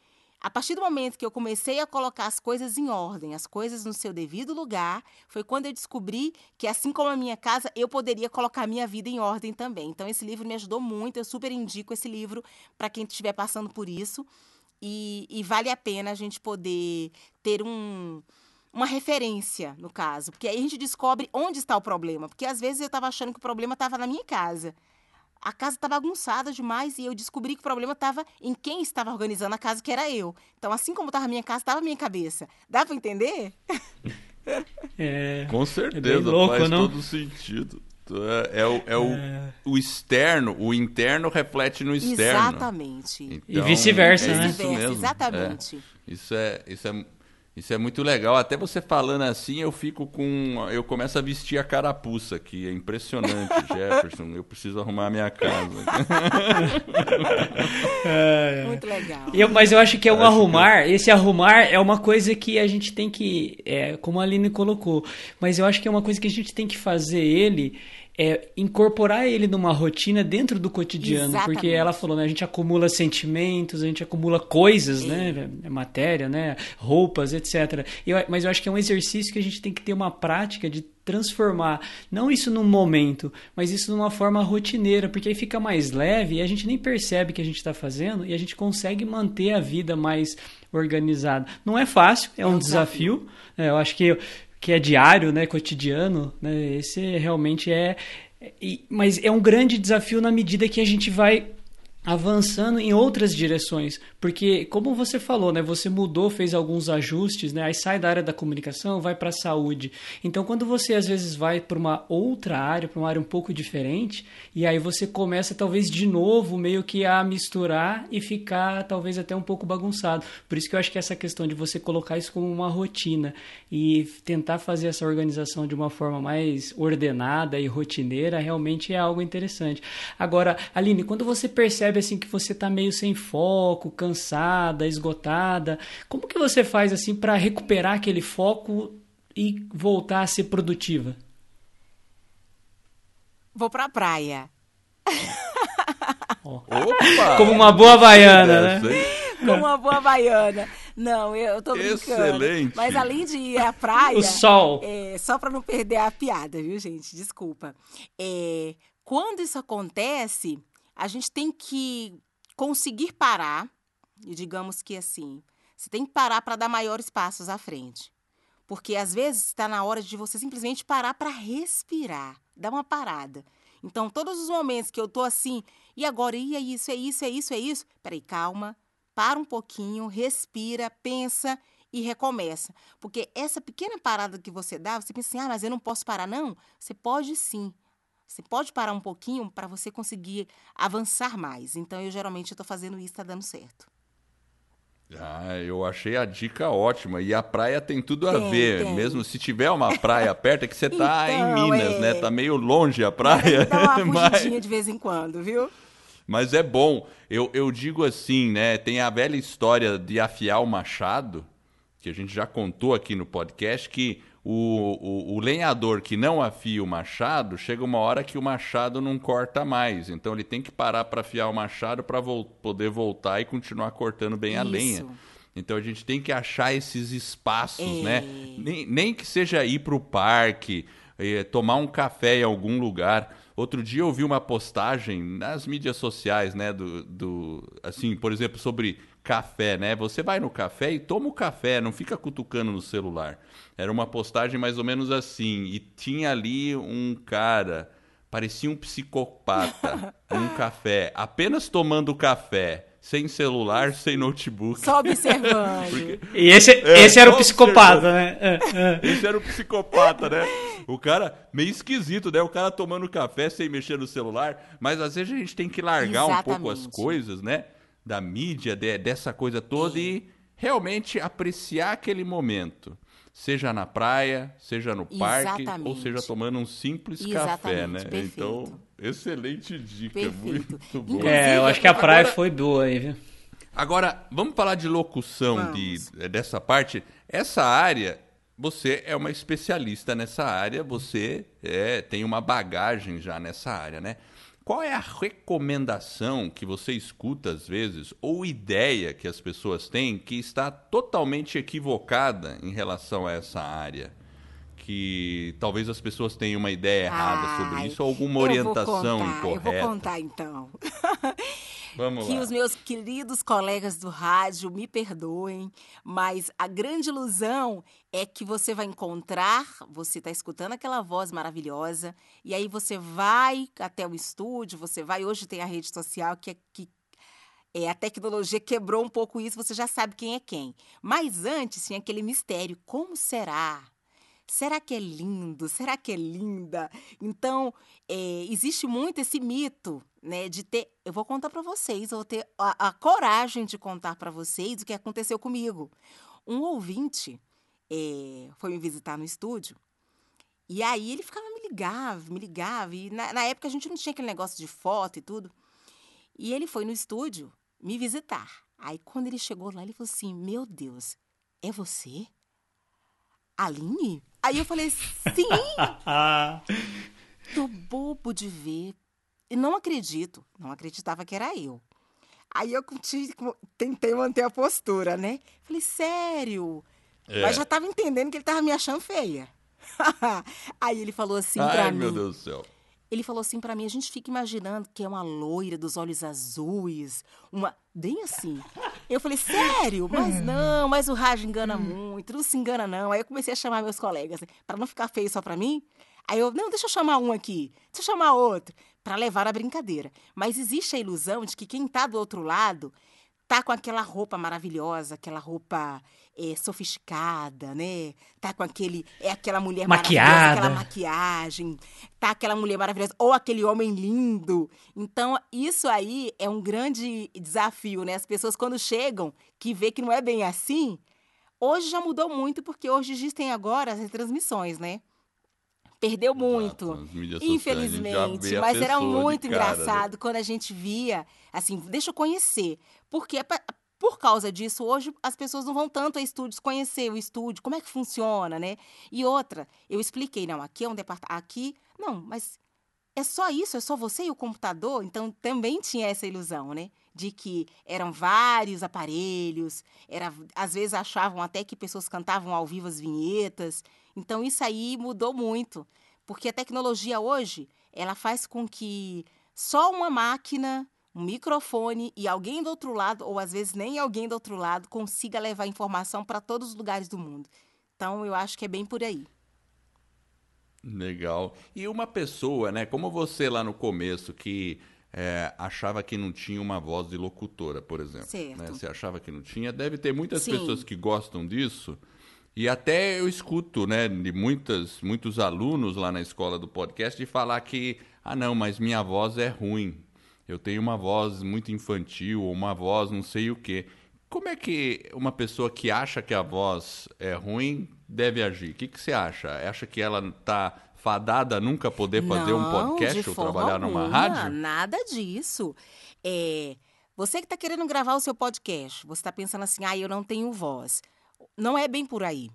C: A partir do momento que eu comecei a colocar as coisas em ordem, as coisas no seu devido lugar, foi quando eu descobri que, assim como a minha casa, eu poderia colocar a minha vida em ordem também. Então, esse livro me ajudou muito. Eu super indico esse livro para quem estiver passando por isso. E, e, vale a pena a gente poder ter um, uma referência, no caso. Porque aí a gente descobre onde está o problema. Porque às vezes eu estava achando que o problema estava na minha casa a casa estava bagunçada demais e eu descobri que o problema estava em quem estava organizando a casa, que era eu. Então, assim como estava a minha casa, estava a minha cabeça. Dá para entender?
A: É, Com certeza, é louco, faz não? todo sentido. É, é, o, é, o, é. o externo, o interno reflete no externo.
C: Exatamente.
B: Então, e vice-versa,
C: é
B: né?
C: Vice-versa, exatamente.
A: É. Isso é, isso é isso é muito legal. Até você falando assim, eu fico com. Eu começo a vestir a carapuça aqui. É impressionante, Jefferson. Eu preciso arrumar a minha casa.
C: é, muito legal.
B: Eu, mas eu acho que é um arrumar. Que... Esse arrumar é uma coisa que a gente tem que. É, como a Aline colocou. Mas eu acho que é uma coisa que a gente tem que fazer ele é incorporar ele numa rotina dentro do cotidiano, Exatamente. porque ela falou, né, a gente acumula sentimentos, a gente acumula coisas, né, é matéria, né, roupas, etc. Eu, mas eu acho que é um exercício que a gente tem que ter uma prática de transformar, não isso num momento, mas isso numa forma rotineira, porque aí fica mais leve e a gente nem percebe que a gente está fazendo e a gente consegue manter a vida mais organizada. Não é fácil, é, é um, desafio. desafio. É, eu acho que que é diário, né, cotidiano, né, esse realmente é, mas é um grande desafio na medida que a gente vai avançando em outras direções, porque como você falou, né, você mudou, fez alguns ajustes, né, aí sai da área da comunicação, vai para a saúde. Então, quando você às vezes vai para uma outra área, para uma área um pouco diferente, e aí você começa talvez de novo meio que a misturar e ficar talvez até um pouco bagunçado. Por isso que eu acho que essa questão de você colocar isso como uma rotina e tentar fazer essa organização de uma forma mais ordenada e rotineira realmente é algo interessante. Agora, Aline, quando você percebe assim que você está meio sem foco, cansada, esgotada. Como que você faz assim para recuperar aquele foco e voltar a ser produtiva?
C: Vou para a praia.
A: Opa!
B: Como uma boa baiana, né?
C: Como uma boa baiana. Não, eu tô brincando.
A: Excelente.
C: Mas além de ir à praia.
B: O sol.
C: É, só para não perder a piada, viu, gente? Desculpa. É, quando isso acontece, a gente tem que conseguir parar, e digamos que assim, você tem que parar para dar maiores passos à frente. Porque às vezes está na hora de você simplesmente parar para respirar, dar uma parada. Então, todos os momentos que eu tô assim, e agora, e é isso, é isso, é isso, é isso. Peraí, calma, para um pouquinho, respira, pensa e recomeça. Porque essa pequena parada que você dá, você pensa assim, ah, mas eu não posso parar. Não, você pode sim. Você pode parar um pouquinho para você conseguir avançar mais. Então, eu geralmente estou fazendo isso, está dando certo.
A: Ah, eu achei a dica ótima. E a praia tem tudo a
C: Tem,
A: ver.
C: tem.
A: Mesmo se tiver uma praia perto, é que você tá em
C: Então,
A: Minas,
C: é.
A: né? Tá meio longe a praia.
C: Dá uma
A: mas,
C: de vez em quando, viu?
A: mas é bom. Eu, eu digo assim, né? Tem a velha história de afiar o machado, que a gente já contou aqui no podcast, que o, o, o lenhador que não afia o machado, chega uma hora que o machado não corta mais. Então ele tem que parar para afiar o machado para poder voltar e continuar cortando bem a
C: Isso.
A: lenha. Então a gente tem que achar esses espaços,
C: É.
A: né? Nem, nem que seja ir para o parque, eh, tomar um café em algum lugar. Outro dia eu vi uma postagem nas mídias sociais, né? Do, do, assim, por exemplo, sobre café, né? Você vai no café e toma o café, não fica cutucando no celular. Era uma postagem mais ou menos assim. E tinha ali um cara, parecia um psicopata, num café, apenas tomando café, sem celular, sem notebook.
C: Só observando.
A: Porque-
B: E esse,
A: É,
B: esse era o psicopata, né? É, é.
A: Esse era o psicopata, né? O cara, meio esquisito, né? O cara tomando café sem mexer no celular. Mas às vezes a gente tem que largar um pouco as
C: Exatamente.
A: coisas, né? Da mídia, de- dessa coisa toda e realmente apreciar aquele momento. Seja na praia, seja no parque, ou
C: Exatamente.
A: seja tomando um simples café, né?
C: Exatamente, perfeito.
A: Então, excelente dica,
C: Perfeito.
A: muito bom.
C: Inclusive,
B: É, eu acho que a praia
A: Agora-
B: foi boa aí, viu?
A: Agora, vamos falar de locução de, dessa parte. Essa área, você é uma especialista nessa área, você é, tem uma bagagem já nessa área, né? Qual é a recomendação que você escuta às vezes, ou ideia que as pessoas têm que está totalmente equivocada em relação a essa área? Que talvez as pessoas tenham uma ideia errada sobre
C: Ai,
A: isso, ou alguma
C: eu vou
A: orientação
C: contar,
A: incorreta.
C: Eu vou contar então.
A: Vamos
C: que
A: lá.
C: os meus queridos colegas do rádio me perdoem, mas a grande ilusão é que você vai encontrar, você está escutando aquela voz maravilhosa, e aí você vai até o estúdio, você vai, hoje tem a rede social que, é, que é, a tecnologia quebrou um pouco isso, você já sabe quem é quem. Mas antes tinha aquele mistério, como será? Será que é lindo? Será que é linda? Então, é, existe muito esse mito, né, de ter. Eu vou contar para vocês, vou ter a, a coragem de contar para vocês o que aconteceu comigo. Um ouvinte é, foi me visitar no estúdio e aí ele ficava me ligava, me ligava e na, na época a gente não tinha aquele negócio de foto e tudo. E ele foi no estúdio me visitar. Aí quando ele chegou lá, ele falou assim: Meu Deus, é você? Aline? Aí eu falei: Sim,
B: Ah,
C: tô bobo de ver. E não acredito. Não acreditava que era eu. Aí eu tentei manter a postura, né? Falei, sério?
A: É.
C: Mas já tava entendendo que ele tava me achando feia. Aí ele falou assim pra
A: Ai,
C: mim.
A: meu Deus do céu.
C: Ele falou assim pra mim, a gente fica imaginando que é uma loira dos olhos azuis, uma bem assim. Eu falei, sério? Mas não, mas o rádio engana muito, não se engana não. Aí eu comecei a chamar meus colegas, pra não ficar feio só pra mim. Aí eu, não, deixa eu chamar um aqui, deixa eu chamar outro, pra levar a brincadeira. Mas existe a ilusão de que quem tá do outro lado tá com aquela roupa maravilhosa, aquela roupa é, sofisticada, né? Tá com aquele. É aquela mulher maravilhosa,
B: Maquiada.
C: aquela maquiagem, tá aquela mulher maravilhosa, ou aquele homem lindo. Então, isso aí é um grande desafio, né? As pessoas, quando chegam, que vê que não é bem assim. Hoje já mudou muito, porque hoje existem agora as transmissões, né? Perdeu muito.
A: Exato, sociais,
C: Infelizmente, mas era muito
A: cara, né?
C: engraçado quando a gente via, assim, deixa eu conhecer. Porque é pa- por causa disso, hoje as pessoas não vão tanto a estúdios conhecer o estúdio, como é que funciona, né? E outra, eu expliquei, não, aqui é um departamento, aqui, não, mas é só isso, é só você e o computador? Então também tinha essa ilusão, né? De que eram vários aparelhos, era, às vezes achavam até que pessoas cantavam ao vivo as vinhetas. Então isso aí mudou muito, porque a tecnologia hoje, ela faz com que só uma máquina, um microfone e alguém do outro lado, ou às vezes nem alguém do outro lado, consiga levar informação para todos os lugares do mundo. Então eu acho que é bem por aí.
A: Legal. E uma pessoa, né, como você lá no começo, que é, achava que não tinha uma voz de locutora, por exemplo.
C: Certo.
A: Né? Você achava que não tinha. Deve ter muitas
C: Sim.
A: pessoas que gostam disso. E até eu escuto, né, de muitas, muitos alunos lá na escola do podcast de falar que, ah, não, mas minha voz é ruim. Eu tenho uma voz muito infantil, ou uma voz não sei o quê. Como é que uma pessoa que acha que a voz é ruim deve agir? O que, que você acha? Acha que ela está fadada nunca poder fazer um podcast ou trabalhar numa
C: alguma,
A: rádio?
C: Nada disso. É, você que está querendo gravar o seu podcast, você está pensando assim, ah, eu não tenho voz. Não é bem por aí.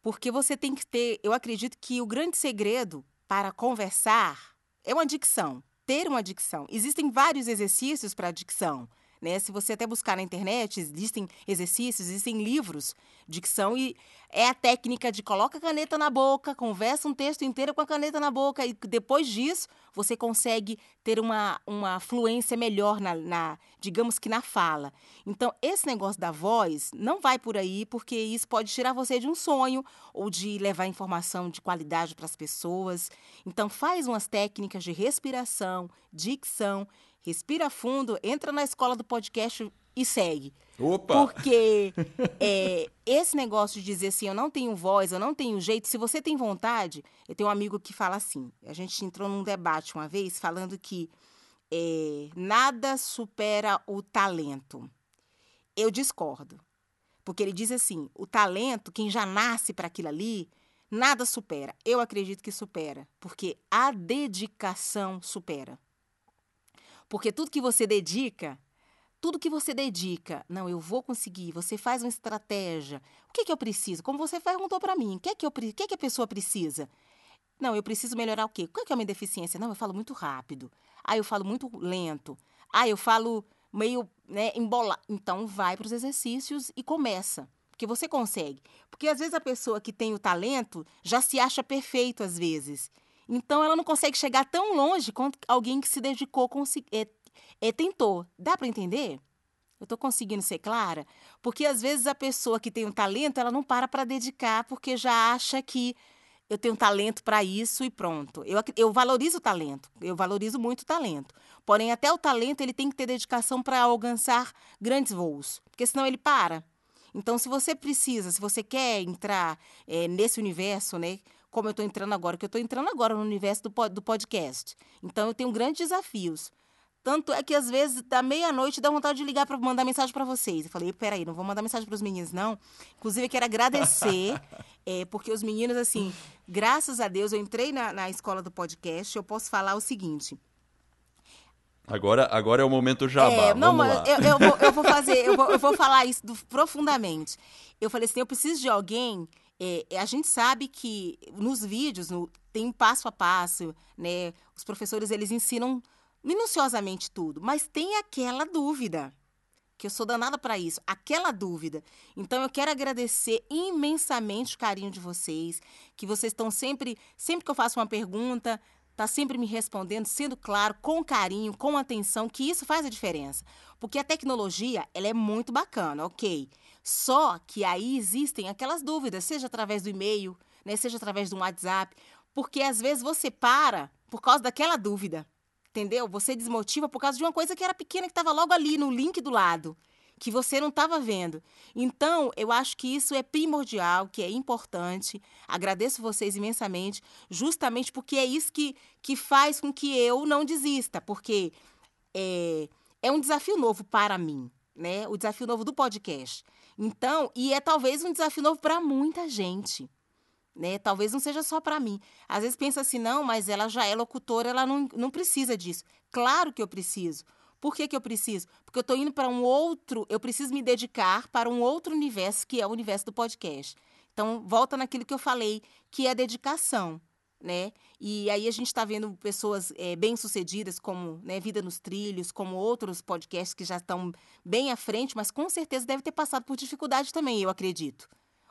C: Porque você tem que ter. Eu acredito que o grande segredo para conversar é uma dicção. Ter uma dicção. Existem vários exercícios para dicção. Né? Se você até buscar na internet, existem exercícios, existem livros de e é a técnica de coloca a caneta na boca, conversa um texto inteiro com a caneta na boca e depois disso você consegue ter uma, uma fluência melhor na, na, digamos que na fala. Então, esse negócio da voz não vai por aí, porque isso pode tirar você de um sonho ou de levar informação de qualidade para as pessoas. Então, faz umas técnicas de respiração, dicção, respira fundo, entra na escola do podcast e segue.
A: Opa!
C: Porque é, esse negócio de dizer assim, eu não tenho voz, eu não tenho jeito, se você tem vontade, eu tenho um amigo que fala assim, a gente entrou num debate uma vez falando que é, nada supera o talento. Eu discordo. Porque ele diz assim, o talento, quem já nasce para aquilo ali, nada supera. Eu acredito que supera, porque a dedicação supera. Porque tudo que você dedica, tudo que você dedica, não, eu vou conseguir, você faz uma estratégia. O que, que eu preciso? Como você perguntou para mim, o que, que, pre- o que, que a pessoa precisa? Não, eu preciso melhorar o quê? Qual que é a minha deficiência? Não, eu falo muito rápido. Ah, eu falo muito lento. Ah, eu falo meio né, embolado. Então, vai para os exercícios e começa. Porque você consegue. Porque às vezes a pessoa que tem o talento já se acha perfeito às vezes. Então, ela não consegue chegar tão longe quanto alguém que se dedicou, é, é, tentou. Dá para entender? Eu estou conseguindo ser clara? Porque às vezes a pessoa que tem um talento, ela não para para dedicar, porque já acha que eu tenho talento para isso e pronto. Eu, eu valorizo o talento, eu valorizo muito o talento. Porém, até o talento ele tem que ter dedicação para alcançar grandes voos, porque senão ele para. Então, se você precisa, se você quer entrar eh, nesse universo, né? Como eu estou entrando agora, que eu estou entrando agora no universo do, do podcast. Então, eu tenho grandes desafios. Tanto é que às vezes, da meia-noite, dá vontade de ligar para mandar mensagem para vocês. Eu falei, peraí, não vou mandar mensagem para os meninos, não. Inclusive, eu quero agradecer, é, porque os meninos, assim, graças a Deus, eu entrei na, na escola do podcast, eu posso falar o seguinte.
A: Agora, agora é o momento jabá.
C: É, não,
A: Vamos
C: mas
A: lá.
C: eu, eu vou, eu vou fazer, eu vou, eu vou falar isso do- profundamente. Eu falei assim, eu preciso de alguém. É, a gente sabe que nos vídeos no- tem passo a passo, né? Os professores eles ensinam minuciosamente tudo, mas tem aquela dúvida que eu sou danada para isso, aquela dúvida. Então eu quero agradecer imensamente o carinho de vocês, que vocês estão sempre, sempre que eu faço uma pergunta, tá sempre me respondendo, sendo claro, com carinho, com atenção, que isso faz a diferença. Porque a tecnologia, ela é muito bacana, OK? Só que aí existem aquelas dúvidas, seja através do e-mail, né, seja através do WhatsApp, porque às vezes você para por causa daquela dúvida. Entendeu? Você desmotiva por causa de uma coisa que era pequena, que estava logo ali no link do lado, que você não estava vendo. Então, eu acho que isso é primordial, que é importante. Agradeço vocês imensamente, justamente porque é isso que, que faz com que eu não desista, porque é, é um desafio novo para mim, né? O desafio novo do podcast. Então, e é talvez um desafio novo para muita gente né? Talvez não seja só para mim. Às vezes pensa assim, não, mas ela já é locutora, ela não, não precisa disso. Claro que eu preciso. Por que, que eu preciso? Porque eu estou indo para um outro, eu preciso me dedicar para um outro universo, que é o universo do podcast. Então, volta naquilo que eu falei, que é a dedicação. Né? E aí a gente está vendo pessoas é, bem-sucedidas, como né, Vida nos Trilhos, como outros podcasts que já estão bem à frente, mas com certeza deve ter passado por dificuldade também, eu acredito.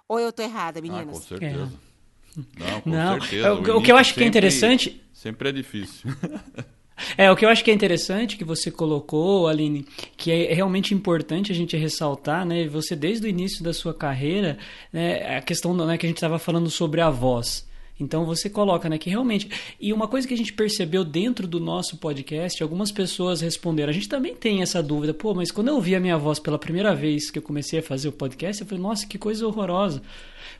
C: Ou eu estou errada,
A: Ah,
C: meninas?
A: com certeza. Não, com
B: Não,
A: certeza.
B: é, o- o que eu acho que é
A: sempre-
B: interessante-
A: Sempre é difícil.
B: É, o que eu acho que é interessante que você colocou, Aline, que é realmente importante a gente ressaltar, né? Você desde o início da sua carreira, né, a questão né, que a gente estava falando sobre a voz. Então você coloca, né, que realmente. E uma coisa que a gente percebeu dentro do nosso podcast, algumas pessoas responderam. A gente também tem essa dúvida, pô, mas quando eu ouvi a minha voz pela primeira vez que eu comecei a fazer o podcast, eu falei, nossa, que coisa horrorosa.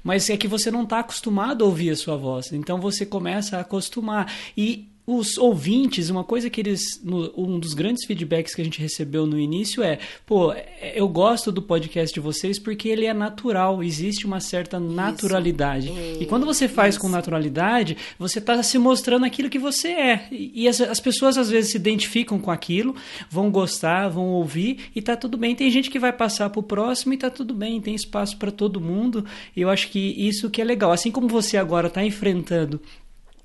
B: Mas é que você não está acostumado a ouvir a sua voz. Então você começa a acostumar. E os ouvintes, uma coisa que eles. Um dos grandes feedbacks que a gente recebeu no início é: pô, eu gosto do podcast de vocês porque ele é natural, existe uma certa naturalidade. Isso. E quando você faz Isso. com naturalidade, você está se mostrando aquilo que você é. E as, as, pessoas às vezes se identificam com aquilo, vão gostar, vão ouvir e tá tudo bem. Tem gente que vai passar pro próximo e tá tudo bem, tem espaço para todo mundo. E eu acho que isso que é legal. Assim como você agora está enfrentando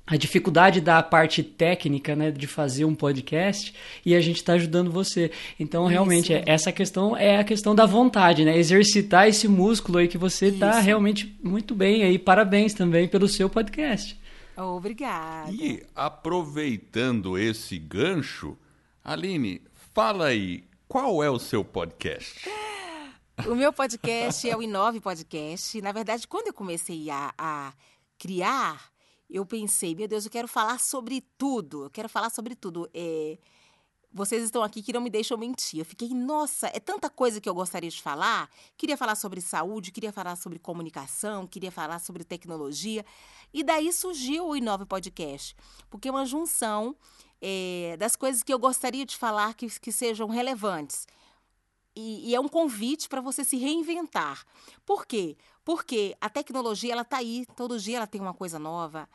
B: a dificuldade da parte técnica, né, de fazer um podcast e a gente está ajudando você. Então, realmente, é, essa questão é a questão da vontade, né? Exercitar esse músculo aí que você está realmente muito bem aí. Parabéns também pelo seu podcast.
C: Obrigada.
A: E aproveitando esse gancho, Aline, fala aí, qual é o seu podcast?
C: O meu podcast é o Inove Podcast. Na verdade, quando eu comecei a, a criar eu pensei, meu Deus, eu quero falar sobre tudo, eu quero falar sobre tudo. É, vocês estão aqui que não me deixam mentir. Eu fiquei, nossa, é tanta coisa que eu gostaria de falar. Queria falar sobre saúde, queria falar sobre comunicação, queria falar sobre tecnologia. E daí surgiu o Inove Podcast, porque é uma junção é, das coisas que eu gostaria de falar que, que sejam relevantes. E, e, é um convite para você se reinventar. Por quê? Porque a tecnologia ela está aí, todo dia ela tem uma coisa nova,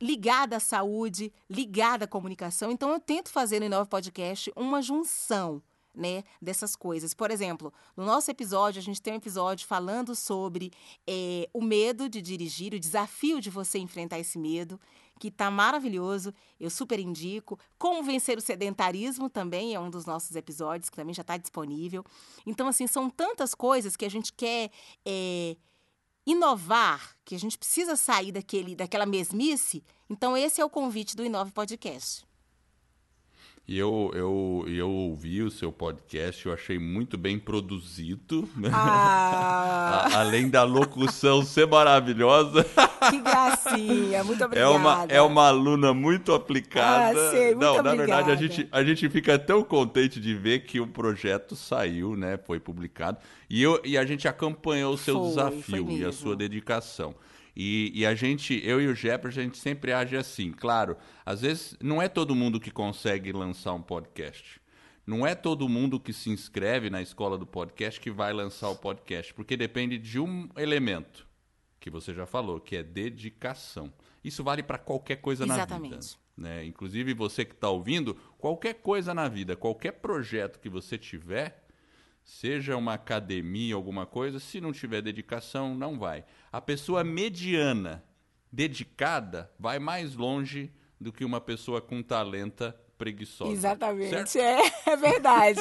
C: ligada à saúde, ligada à comunicação. Então eu tento fazer no Inova Podcast uma junção. Né, dessas coisas. Por exemplo, no nosso episódio, a gente tem um episódio falando sobre é, o medo de dirigir, o desafio de você enfrentar esse medo que tá maravilhoso, eu super indico. Como vencer o sedentarismo também é um dos nossos episódios, que também já está disponível. Então, assim, são tantas coisas que a gente quer é, inovar, que a gente precisa sair daquele, daquela mesmice. Então, esse é o convite do Inove Podcast.
A: E eu, eu, eu ouvi o seu podcast, eu achei muito bem produzido. Né? Ah. Além da locução ser maravilhosa.
C: Que gracinha, muito obrigada.
A: É uma, é uma aluna muito aplicada. Ah, sei, muito Não, obrigada. na verdade, a gente, a gente fica tão contente de ver que o projeto saiu, né? Foi publicado. E, eu, e a gente acompanhou o seu foi, desafio foi e a sua dedicação. E, e, a gente, eu e o Jefferson, a gente sempre age assim. Claro, às vezes não é todo mundo que consegue lançar um podcast. Não é todo mundo que se inscreve na escola do podcast que vai lançar o podcast, porque depende de um elemento que você já falou, que é dedicação. Isso vale para qualquer coisa Exatamente. na vida. Né? Inclusive você que está ouvindo, qualquer coisa na vida, qualquer projeto que você tiver, seja uma academia, alguma coisa, se não tiver dedicação, não vai. A pessoa mediana, dedicada, vai mais longe do que uma pessoa com talenta preguiçosa.
C: Exatamente, é, é, verdade.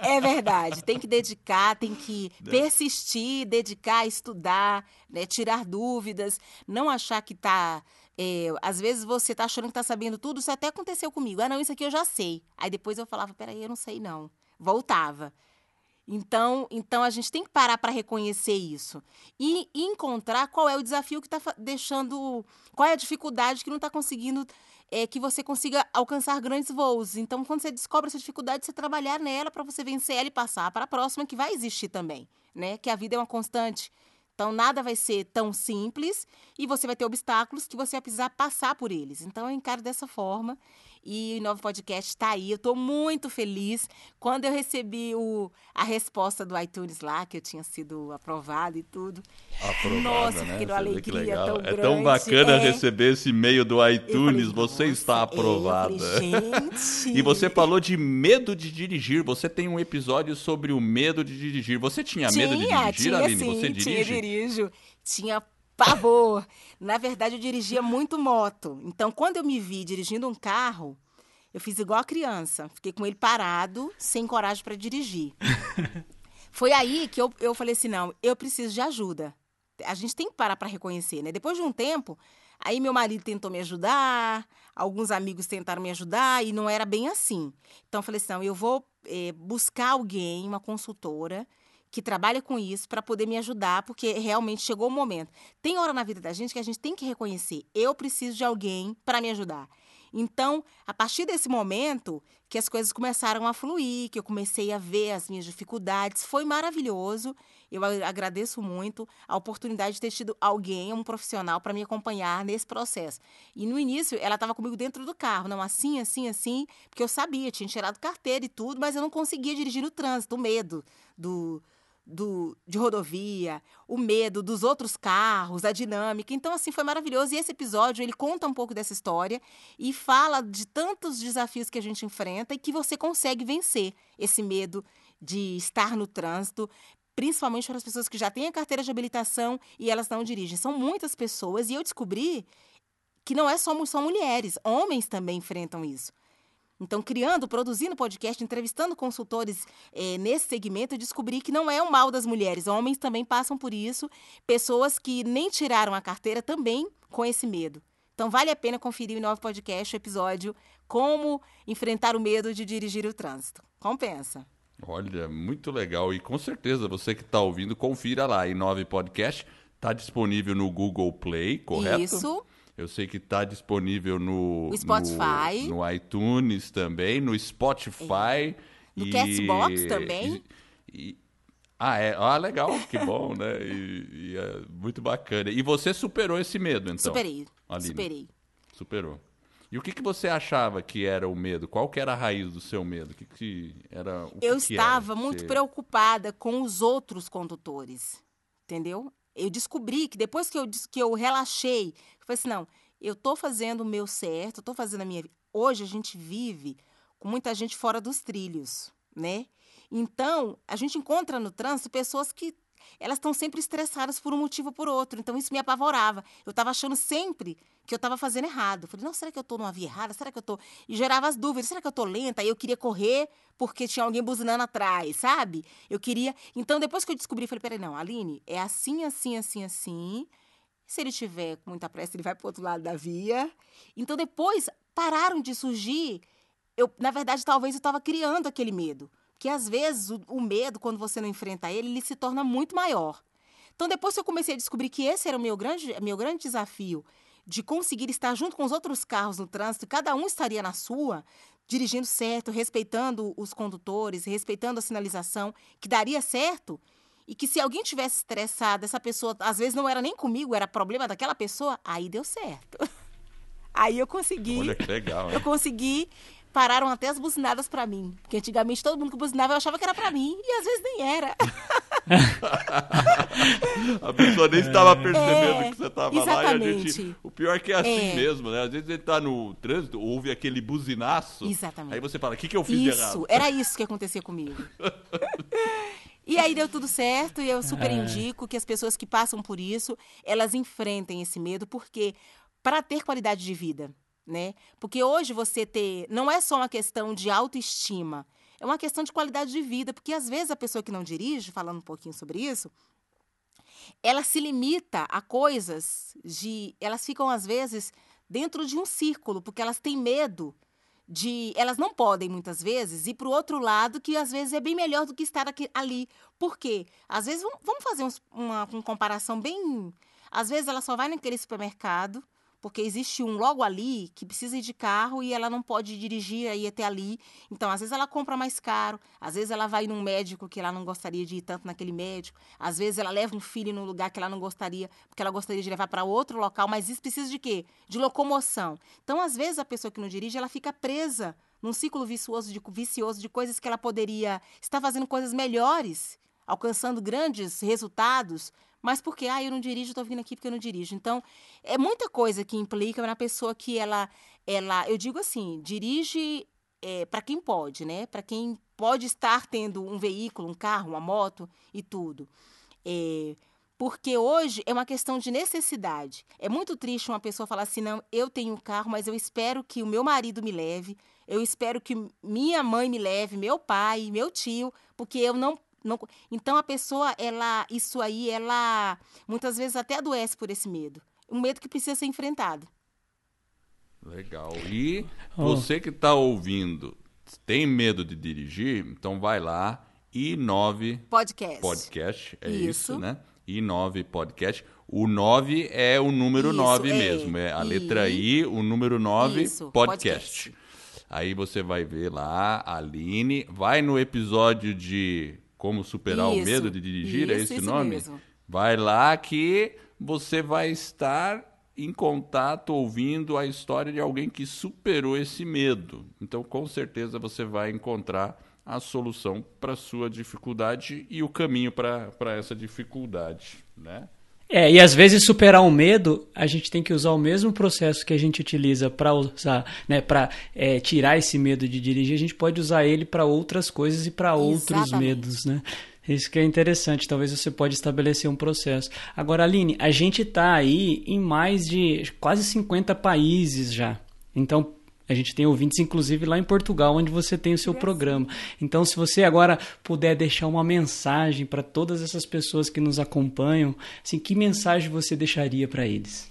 C: é verdade. Tem que dedicar, tem que né? persistir, dedicar, estudar, né, tirar dúvidas, não achar que está é, às vezes você está achando que está sabendo tudo, isso até aconteceu comigo. Ah, não, isso aqui eu já sei. Aí depois eu falava, peraí, eu não sei não. Voltava. Então, então a gente tem que parar para reconhecer isso e, encontrar qual é o desafio que está deixando, qual é a dificuldade que não está conseguindo é, que você consiga alcançar grandes voos. Então, quando você descobre essa dificuldade, você trabalhar nela para você vencer ela e passar para a próxima que vai existir também, né? Que a vida é uma constante. Então, nada vai ser tão simples e você vai ter obstáculos que você vai precisar passar por eles. Então, eu encaro dessa forma e o novo podcast está aí. Eu estou muito feliz. Quando eu recebi o, a resposta do iTunes lá, que eu tinha sido aprovado e tudo.
A: Aprovada, Nossa, né? fiquei alegria tão é grande. tão bacana é. receber esse e-mail do iTunes. Falei, você está aprovada. Falei, gente. e você falou de medo de dirigir. Você tem um episódio sobre o medo de dirigir. Você tinha, tinha medo de dirigir,
C: tinha,
A: Aline?
C: Sim,
A: você
C: dirige? Tinha, dirijo. Tinha pavor. Na verdade, eu dirigia muito moto. Então, quando eu me vi dirigindo um carro, eu fiz igual a criança. Fiquei com ele parado, sem coragem para dirigir. Foi aí que eu, eu falei assim: não, eu preciso de ajuda. A gente tem que parar para reconhecer, né? Depois de um tempo, aí meu marido tentou me ajudar, alguns amigos tentaram me ajudar e não era bem assim. Então, eu falei assim: não, eu vou é, buscar alguém, uma consultora, que trabalha com isso para poder me ajudar, porque realmente chegou o momento. Tem hora na vida da gente que a gente tem que reconhecer, eu preciso de alguém para me ajudar. Então, a partir desse momento que as coisas começaram a fluir, que eu comecei a ver as minhas dificuldades, foi maravilhoso. Eu agradeço muito a oportunidade de ter tido alguém, um profissional, para me acompanhar nesse processo. E no início, ela estava comigo dentro do carro, não assim, assim, assim, porque eu sabia, tinha tirado carteira e tudo, mas eu não conseguia dirigir no trânsito, o medo do, do, de rodovia, o medo dos outros carros, a dinâmica. Então, assim, foi maravilhoso. E esse episódio, ele conta um pouco dessa história e fala de tantos desafios que a gente enfrenta e que você consegue vencer esse medo de estar no trânsito, principalmente para as pessoas que já têm a carteira de habilitação e elas não dirigem. São muitas pessoas e eu descobri que não é só mulheres, homens também enfrentam isso. Então, criando, produzindo podcast, entrevistando consultores é, nesse segmento, eu descobri que não é o mal das mulheres. Homens também passam por isso. Pessoas que nem tiraram a carteira também com esse medo. Então, vale a pena conferir o novo podcast, o episódio Como Enfrentar o Medo de Dirigir o Trânsito. Compensa.
A: Olha, muito legal. E com certeza, você que está ouvindo, confira lá. em Nove Podcast está disponível no Google Play, correto?
C: Isso.
A: Eu sei que está disponível no,
C: Spotify.
A: No, no, iTunes também, no Spotify.
C: No e, Castbox também.
A: E, e, ah, é? Ah, legal, que bom, né? E, e, é muito bacana. E você superou esse medo, então?
C: Superei, Aline. superei.
A: Superou. E o que, que você achava que era o medo? Qual que era a raiz do seu medo? O que, que era o
C: Eu
A: que
C: estava muito você... preocupada com os outros condutores, entendeu? Eu descobri que depois que eu, que eu relaxei, falei assim, não, eu estou fazendo o meu certo, estou fazendo a minha... Hoje a gente vive com muita gente fora dos trilhos, né? Então, a gente encontra no trânsito pessoas que elas estão sempre estressadas por um motivo ou por outro. Então, isso me apavorava. Eu estava achando sempre que eu estava fazendo errado. Eu falei, não, será que eu estou numa via errada? Será que eu estou... E gerava as dúvidas. Será que eu estou lenta? Aí eu queria correr porque tinha alguém buzinando atrás, sabe? Eu queria... Então, depois que eu descobri, eu falei, peraí, não, Aline, é assim, assim, assim, assim. Se ele tiver muita pressa, ele vai para o outro lado da via. Então, depois, pararam de surgir... Eu, na verdade, talvez eu estava criando aquele medo que às vezes o, o, medo, quando você não enfrenta ele, ele se torna muito maior. Então, depois que eu comecei a descobrir que esse era o meu grande, meu grande desafio, de conseguir estar junto com os outros carros no trânsito, cada um estaria na sua, dirigindo certo, respeitando os condutores, respeitando a sinalização, que daria certo, e que se alguém tivesse estressado, essa pessoa, às vezes não era nem comigo, era problema daquela pessoa, aí deu certo. Aí eu consegui.
A: Olha que legal. Hein?
C: Eu consegui pararam até as buzinadas para mim. Porque antigamente todo mundo que buzinava eu achava que era para mim e às vezes nem era.
A: a pessoa nem estava percebendo é, que você estava lá e a gente. O pior é que é assim é. mesmo, né? Às vezes ele tá no trânsito, ouve aquele buzinaço.
C: Exatamente.
A: Aí você fala, o que, que eu fiz
C: isso,
A: de errado?
C: Isso, era isso que acontecia comigo. E aí deu tudo certo e eu super é. indico que as pessoas que passam por isso, elas enfrentem esse medo, porque para ter qualidade de vida, né? Porque hoje você ter não é só uma questão de autoestima, é uma questão de qualidade de vida, porque às vezes a pessoa que não dirige, falando um pouquinho sobre isso, ela se limita a coisas de, elas ficam às vezes dentro de um círculo, porque elas têm medo de, elas não podem muitas vezes ir para o outro lado, que às vezes é bem melhor do que estar aqui, ali. Por quê? Às vezes vamos fazer uma, uma comparação bem, às vezes ela só vai naquele supermercado porque existe um logo ali que precisa ir de carro e ela não pode dirigir aí até ali. Então, às vezes ela compra mais caro, às vezes ela vai num médico que ela não gostaria de ir tanto naquele médico, às vezes ela leva um filho num lugar que ela não gostaria, porque ela gostaria de levar para outro local, mas isso precisa de quê? De locomoção. Então, às vezes a pessoa que não dirige, ela fica presa num ciclo vicioso de, vicioso de coisas que ela poderia estar fazendo coisas melhores, alcançando grandes resultados, mas porque, ah, eu não dirijo, estou vindo aqui porque eu não dirijo. Então, é muita coisa que implica na pessoa que ela, ela eu digo assim, dirige é, para quem pode, né? Para quem pode estar tendo um veículo, um carro, uma moto e tudo. É, porque hoje é uma questão de necessidade. É muito triste uma pessoa falar assim: não, eu tenho um carro, mas eu espero que o meu marido me leve, eu espero que minha mãe me leve, meu pai, meu tio, porque eu não não, então a pessoa, ela, isso aí, ela muitas vezes até adoece por esse medo. Um medo que precisa ser enfrentado.
A: Legal. E oh. você que está ouvindo, tem medo de dirigir? Então vai lá I9
C: Podcast.
A: Podcast, é isso,
C: Isso.
A: né? I9 Podcast. O 9 é o número
C: Isso,
A: 9
C: é.
A: mesmo. É a
C: I.
A: letra I, o número 9,
C: Isso,
A: podcast.
C: podcast.
A: Aí você vai ver lá, a Aline. Vai no episódio de Como Superar o
C: Isso,
A: Medo de Dirigir, é
C: isso,
A: esse
C: isso
A: nome?
C: mesmo.
A: Vai lá que você vai estar em contato ouvindo a história de alguém que superou esse medo. Então, com certeza, você vai encontrar a solução para sua dificuldade e o caminho para essa dificuldade, né?
B: É, e às vezes superar um medo, a gente tem que usar o mesmo processo que a gente utiliza para usar, né, para tirar esse medo de dirigir, a gente pode usar ele para outras coisas e para outros medos, né? Isso que é interessante, talvez você pode estabelecer um processo. Agora, Aline, a gente está aí em mais de quase 50 países já. Então, a gente tem ouvintes, inclusive, lá em Portugal, onde você tem o seu programa. Então, se você agora puder deixar uma mensagem para todas essas pessoas que nos acompanham, assim, que mensagem você deixaria para eles?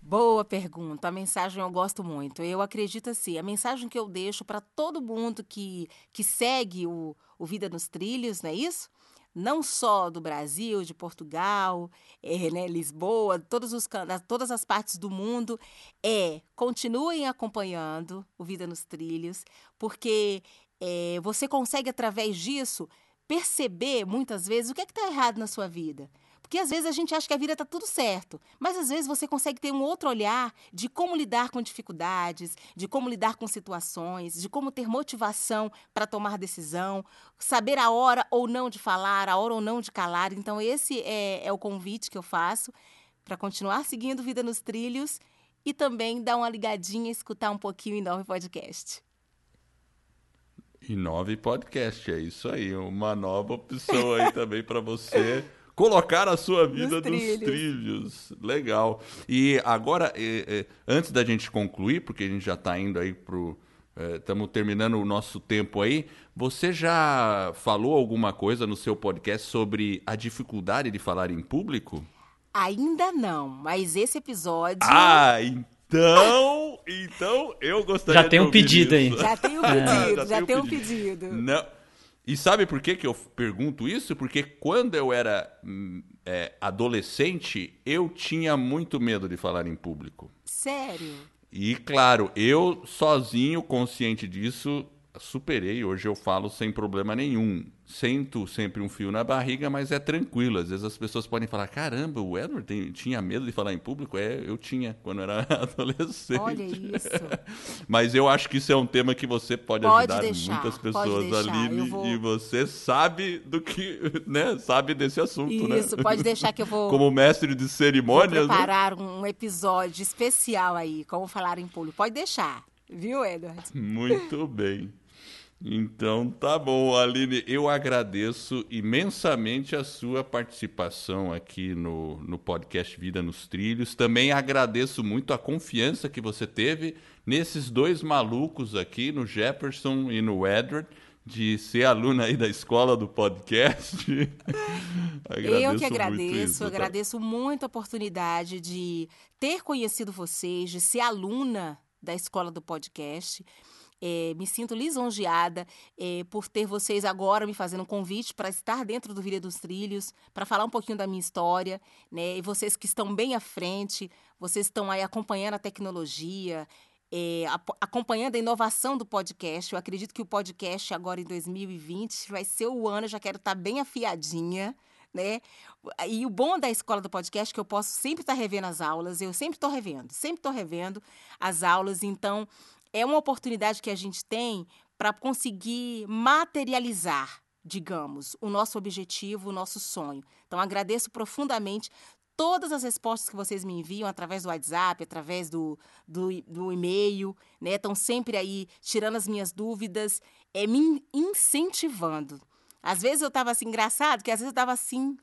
C: Boa pergunta. A mensagem eu gosto muito. Eu acredito assim, a mensagem que eu deixo para todo mundo que, que segue o, o Vida nos Trilhos, não é isso? Não só do Brasil, de Portugal, é, né, Lisboa, todos os, todas as partes do mundo, é continuem acompanhando o Vida nos Trilhos, porque é, você consegue, através disso, perceber muitas vezes o que é está errado na sua vida. Porque às vezes a gente acha que a vida está tudo certo, mas às vezes você consegue ter um outro olhar de como lidar com dificuldades, de como lidar com situações, de como ter motivação para tomar decisão, saber a hora ou não de falar, a hora ou não de calar. Então, esse é, é o convite que eu faço para continuar seguindo Vida nos Trilhos e também dar uma ligadinha e escutar um pouquinho em Nove Podcast.
A: E 9 Podcast, é isso aí. Uma nova opção aí também para você colocar a sua vida nos
C: trilhos.
A: trilhos. Legal. E agora, eh, eh, antes da gente concluir, porque a gente já está indo aí pro. Estamos terminando o nosso tempo aí. Você já falou alguma coisa no seu podcast sobre a dificuldade de falar em público?
C: Ainda não, mas esse episódio
A: Ah, então. Então eu gostaria
B: Já tem um pedido aí.
A: isso.
C: já tem um
A: Ah,
C: pedido, já, tem um pedido.
A: Não. E sabe por que, que eu pergunto isso? Porque quando eu era hum, é, adolescente, eu tinha muito medo de falar em público.
C: Sério?
A: E claro, eu sozinho, consciente disso, superei. Hoje eu falo sem problema nenhum. Sinto sempre um fio na barriga, mas é tranquilo. Às vezes as pessoas podem falar: caramba, o Edward tem- tinha medo de falar em público? É, eu tinha quando era adolescente.
C: Olha isso.
A: Mas eu acho que isso é um tema que você pode,
C: Pode
A: ajudar
C: deixar,
A: muitas pessoas, Aline,
C: eu vou-
A: e você sabe do que, né? Sabe desse assunto, né?
C: Isso, pode deixar que eu vou,
A: Como mestre de
C: vou
A: cerimônias, né?
C: preparar um episódio especial aí, como falar em público. Pode deixar, viu, Edward?
A: Muito bem. Então tá bom, Aline. Eu agradeço imensamente a sua participação aqui no, no podcast Vida nos Trilhos. Também agradeço muito a confiança que você teve nesses dois malucos aqui, no Jefferson e no Edward, de ser aluna aí da escola do podcast.
C: eu que
A: muito
C: agradeço,
A: isso, tá?
C: agradeço muito a oportunidade de ter conhecido vocês, de ser aluna da escola do podcast. É, me sinto lisonjeada é, por ter vocês agora me fazendo um convite para estar dentro do Vida dos Trilhos, para falar um pouquinho da minha história, né? E vocês que estão bem à frente, vocês estão aí acompanhando a tecnologia, é, acompanhando a inovação do podcast. Eu acredito que o podcast agora em 2020 vai ser o ano, eu já quero estar bem afiadinha, né? E o bom da escola do podcast é que eu posso sempre estar revendo as aulas, eu sempre estou revendo, sempre estou revendo as aulas, então é uma oportunidade que a gente tem para conseguir materializar, digamos, o nosso objetivo, o nosso sonho. Então agradeço profundamente todas as respostas que vocês me enviam através do WhatsApp, através do, do, do e-mail, né? Estão sempre aí tirando as minhas dúvidas, é, me incentivando. Às vezes eu estava assim, engraçado, que às vezes eu estava assim,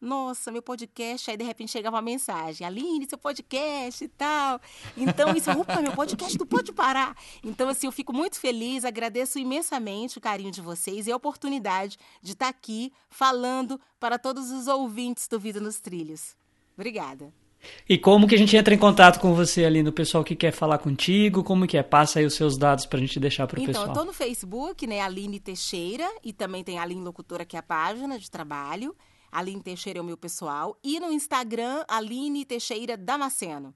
C: nossa, meu podcast, aí de repente chegava uma mensagem, Aline, seu podcast e tal. Então, isso, opa, meu podcast não pode parar. Então, assim, eu fico muito feliz, agradeço imensamente o carinho de vocês e a oportunidade de estar aqui falando para todos os ouvintes do Vida nos Trilhos. Obrigada.
B: E como que a gente entra em contato com você ali no pessoal que quer falar contigo? Como que é? Passa aí os seus dados para a gente deixar para o
C: então,
B: pessoal.
C: Então, eu tô no Facebook, né, Aline Teixeira, e também tem Aline Locutora, que é a página de trabalho. Aline Teixeira é o meu pessoal. E no Instagram, Aline Teixeira Damasceno.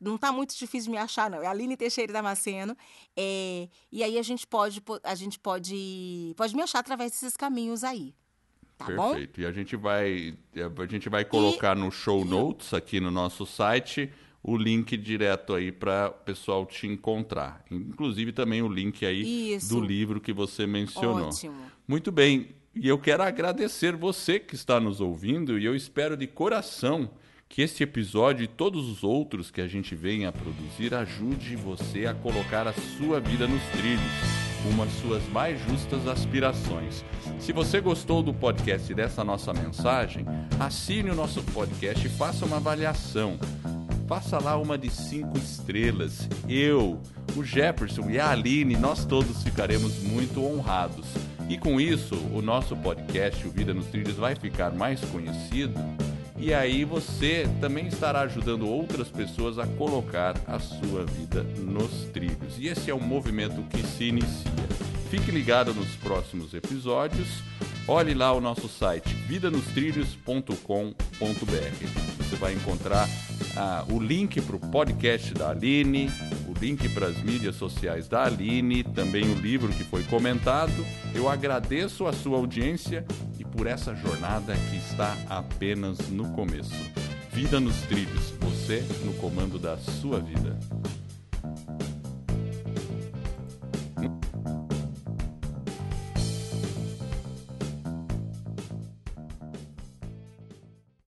C: Não tá muito difícil de me achar, não. É Aline Teixeira Damasceno. É, e aí a gente pode, a gente pode, pode me achar através desses caminhos aí. Tá
A: Perfeito.
C: Bom?
A: E a gente vai, a gente vai colocar e, no show notes aqui no nosso site o link direto aí para o pessoal te encontrar. Inclusive também o link aí Isso. do livro que você mencionou.
C: Ótimo.
A: Muito bem. E eu quero agradecer você que está nos ouvindo e eu espero de coração que este episódio e todos os outros que a gente vem a produzir ajude você a colocar a sua vida nos trilhos rumo às suas mais justas aspirações. Se você gostou do podcast e dessa nossa mensagem, assine o nosso podcast e faça uma avaliação. Faça lá uma de cinco estrelas. Eu, o Jefferson e a Aline, nós todos ficaremos muito honrados. E com isso, o nosso podcast, o Vida nos Trilhos, vai ficar mais conhecido e aí você também estará ajudando outras pessoas a colocar a sua vida nos trilhos. E esse é um movimento que se inicia. Fique ligado nos próximos episódios. Olhe lá o nosso site vidanostrilhos.com.br. Você vai encontrar ah, o link para o podcast da Aline, o link para as mídias sociais da Aline, também o livro que foi comentado. Eu agradeço a sua audiência e por essa jornada que está apenas no começo. Vida nos trilhos, você no comando da sua vida.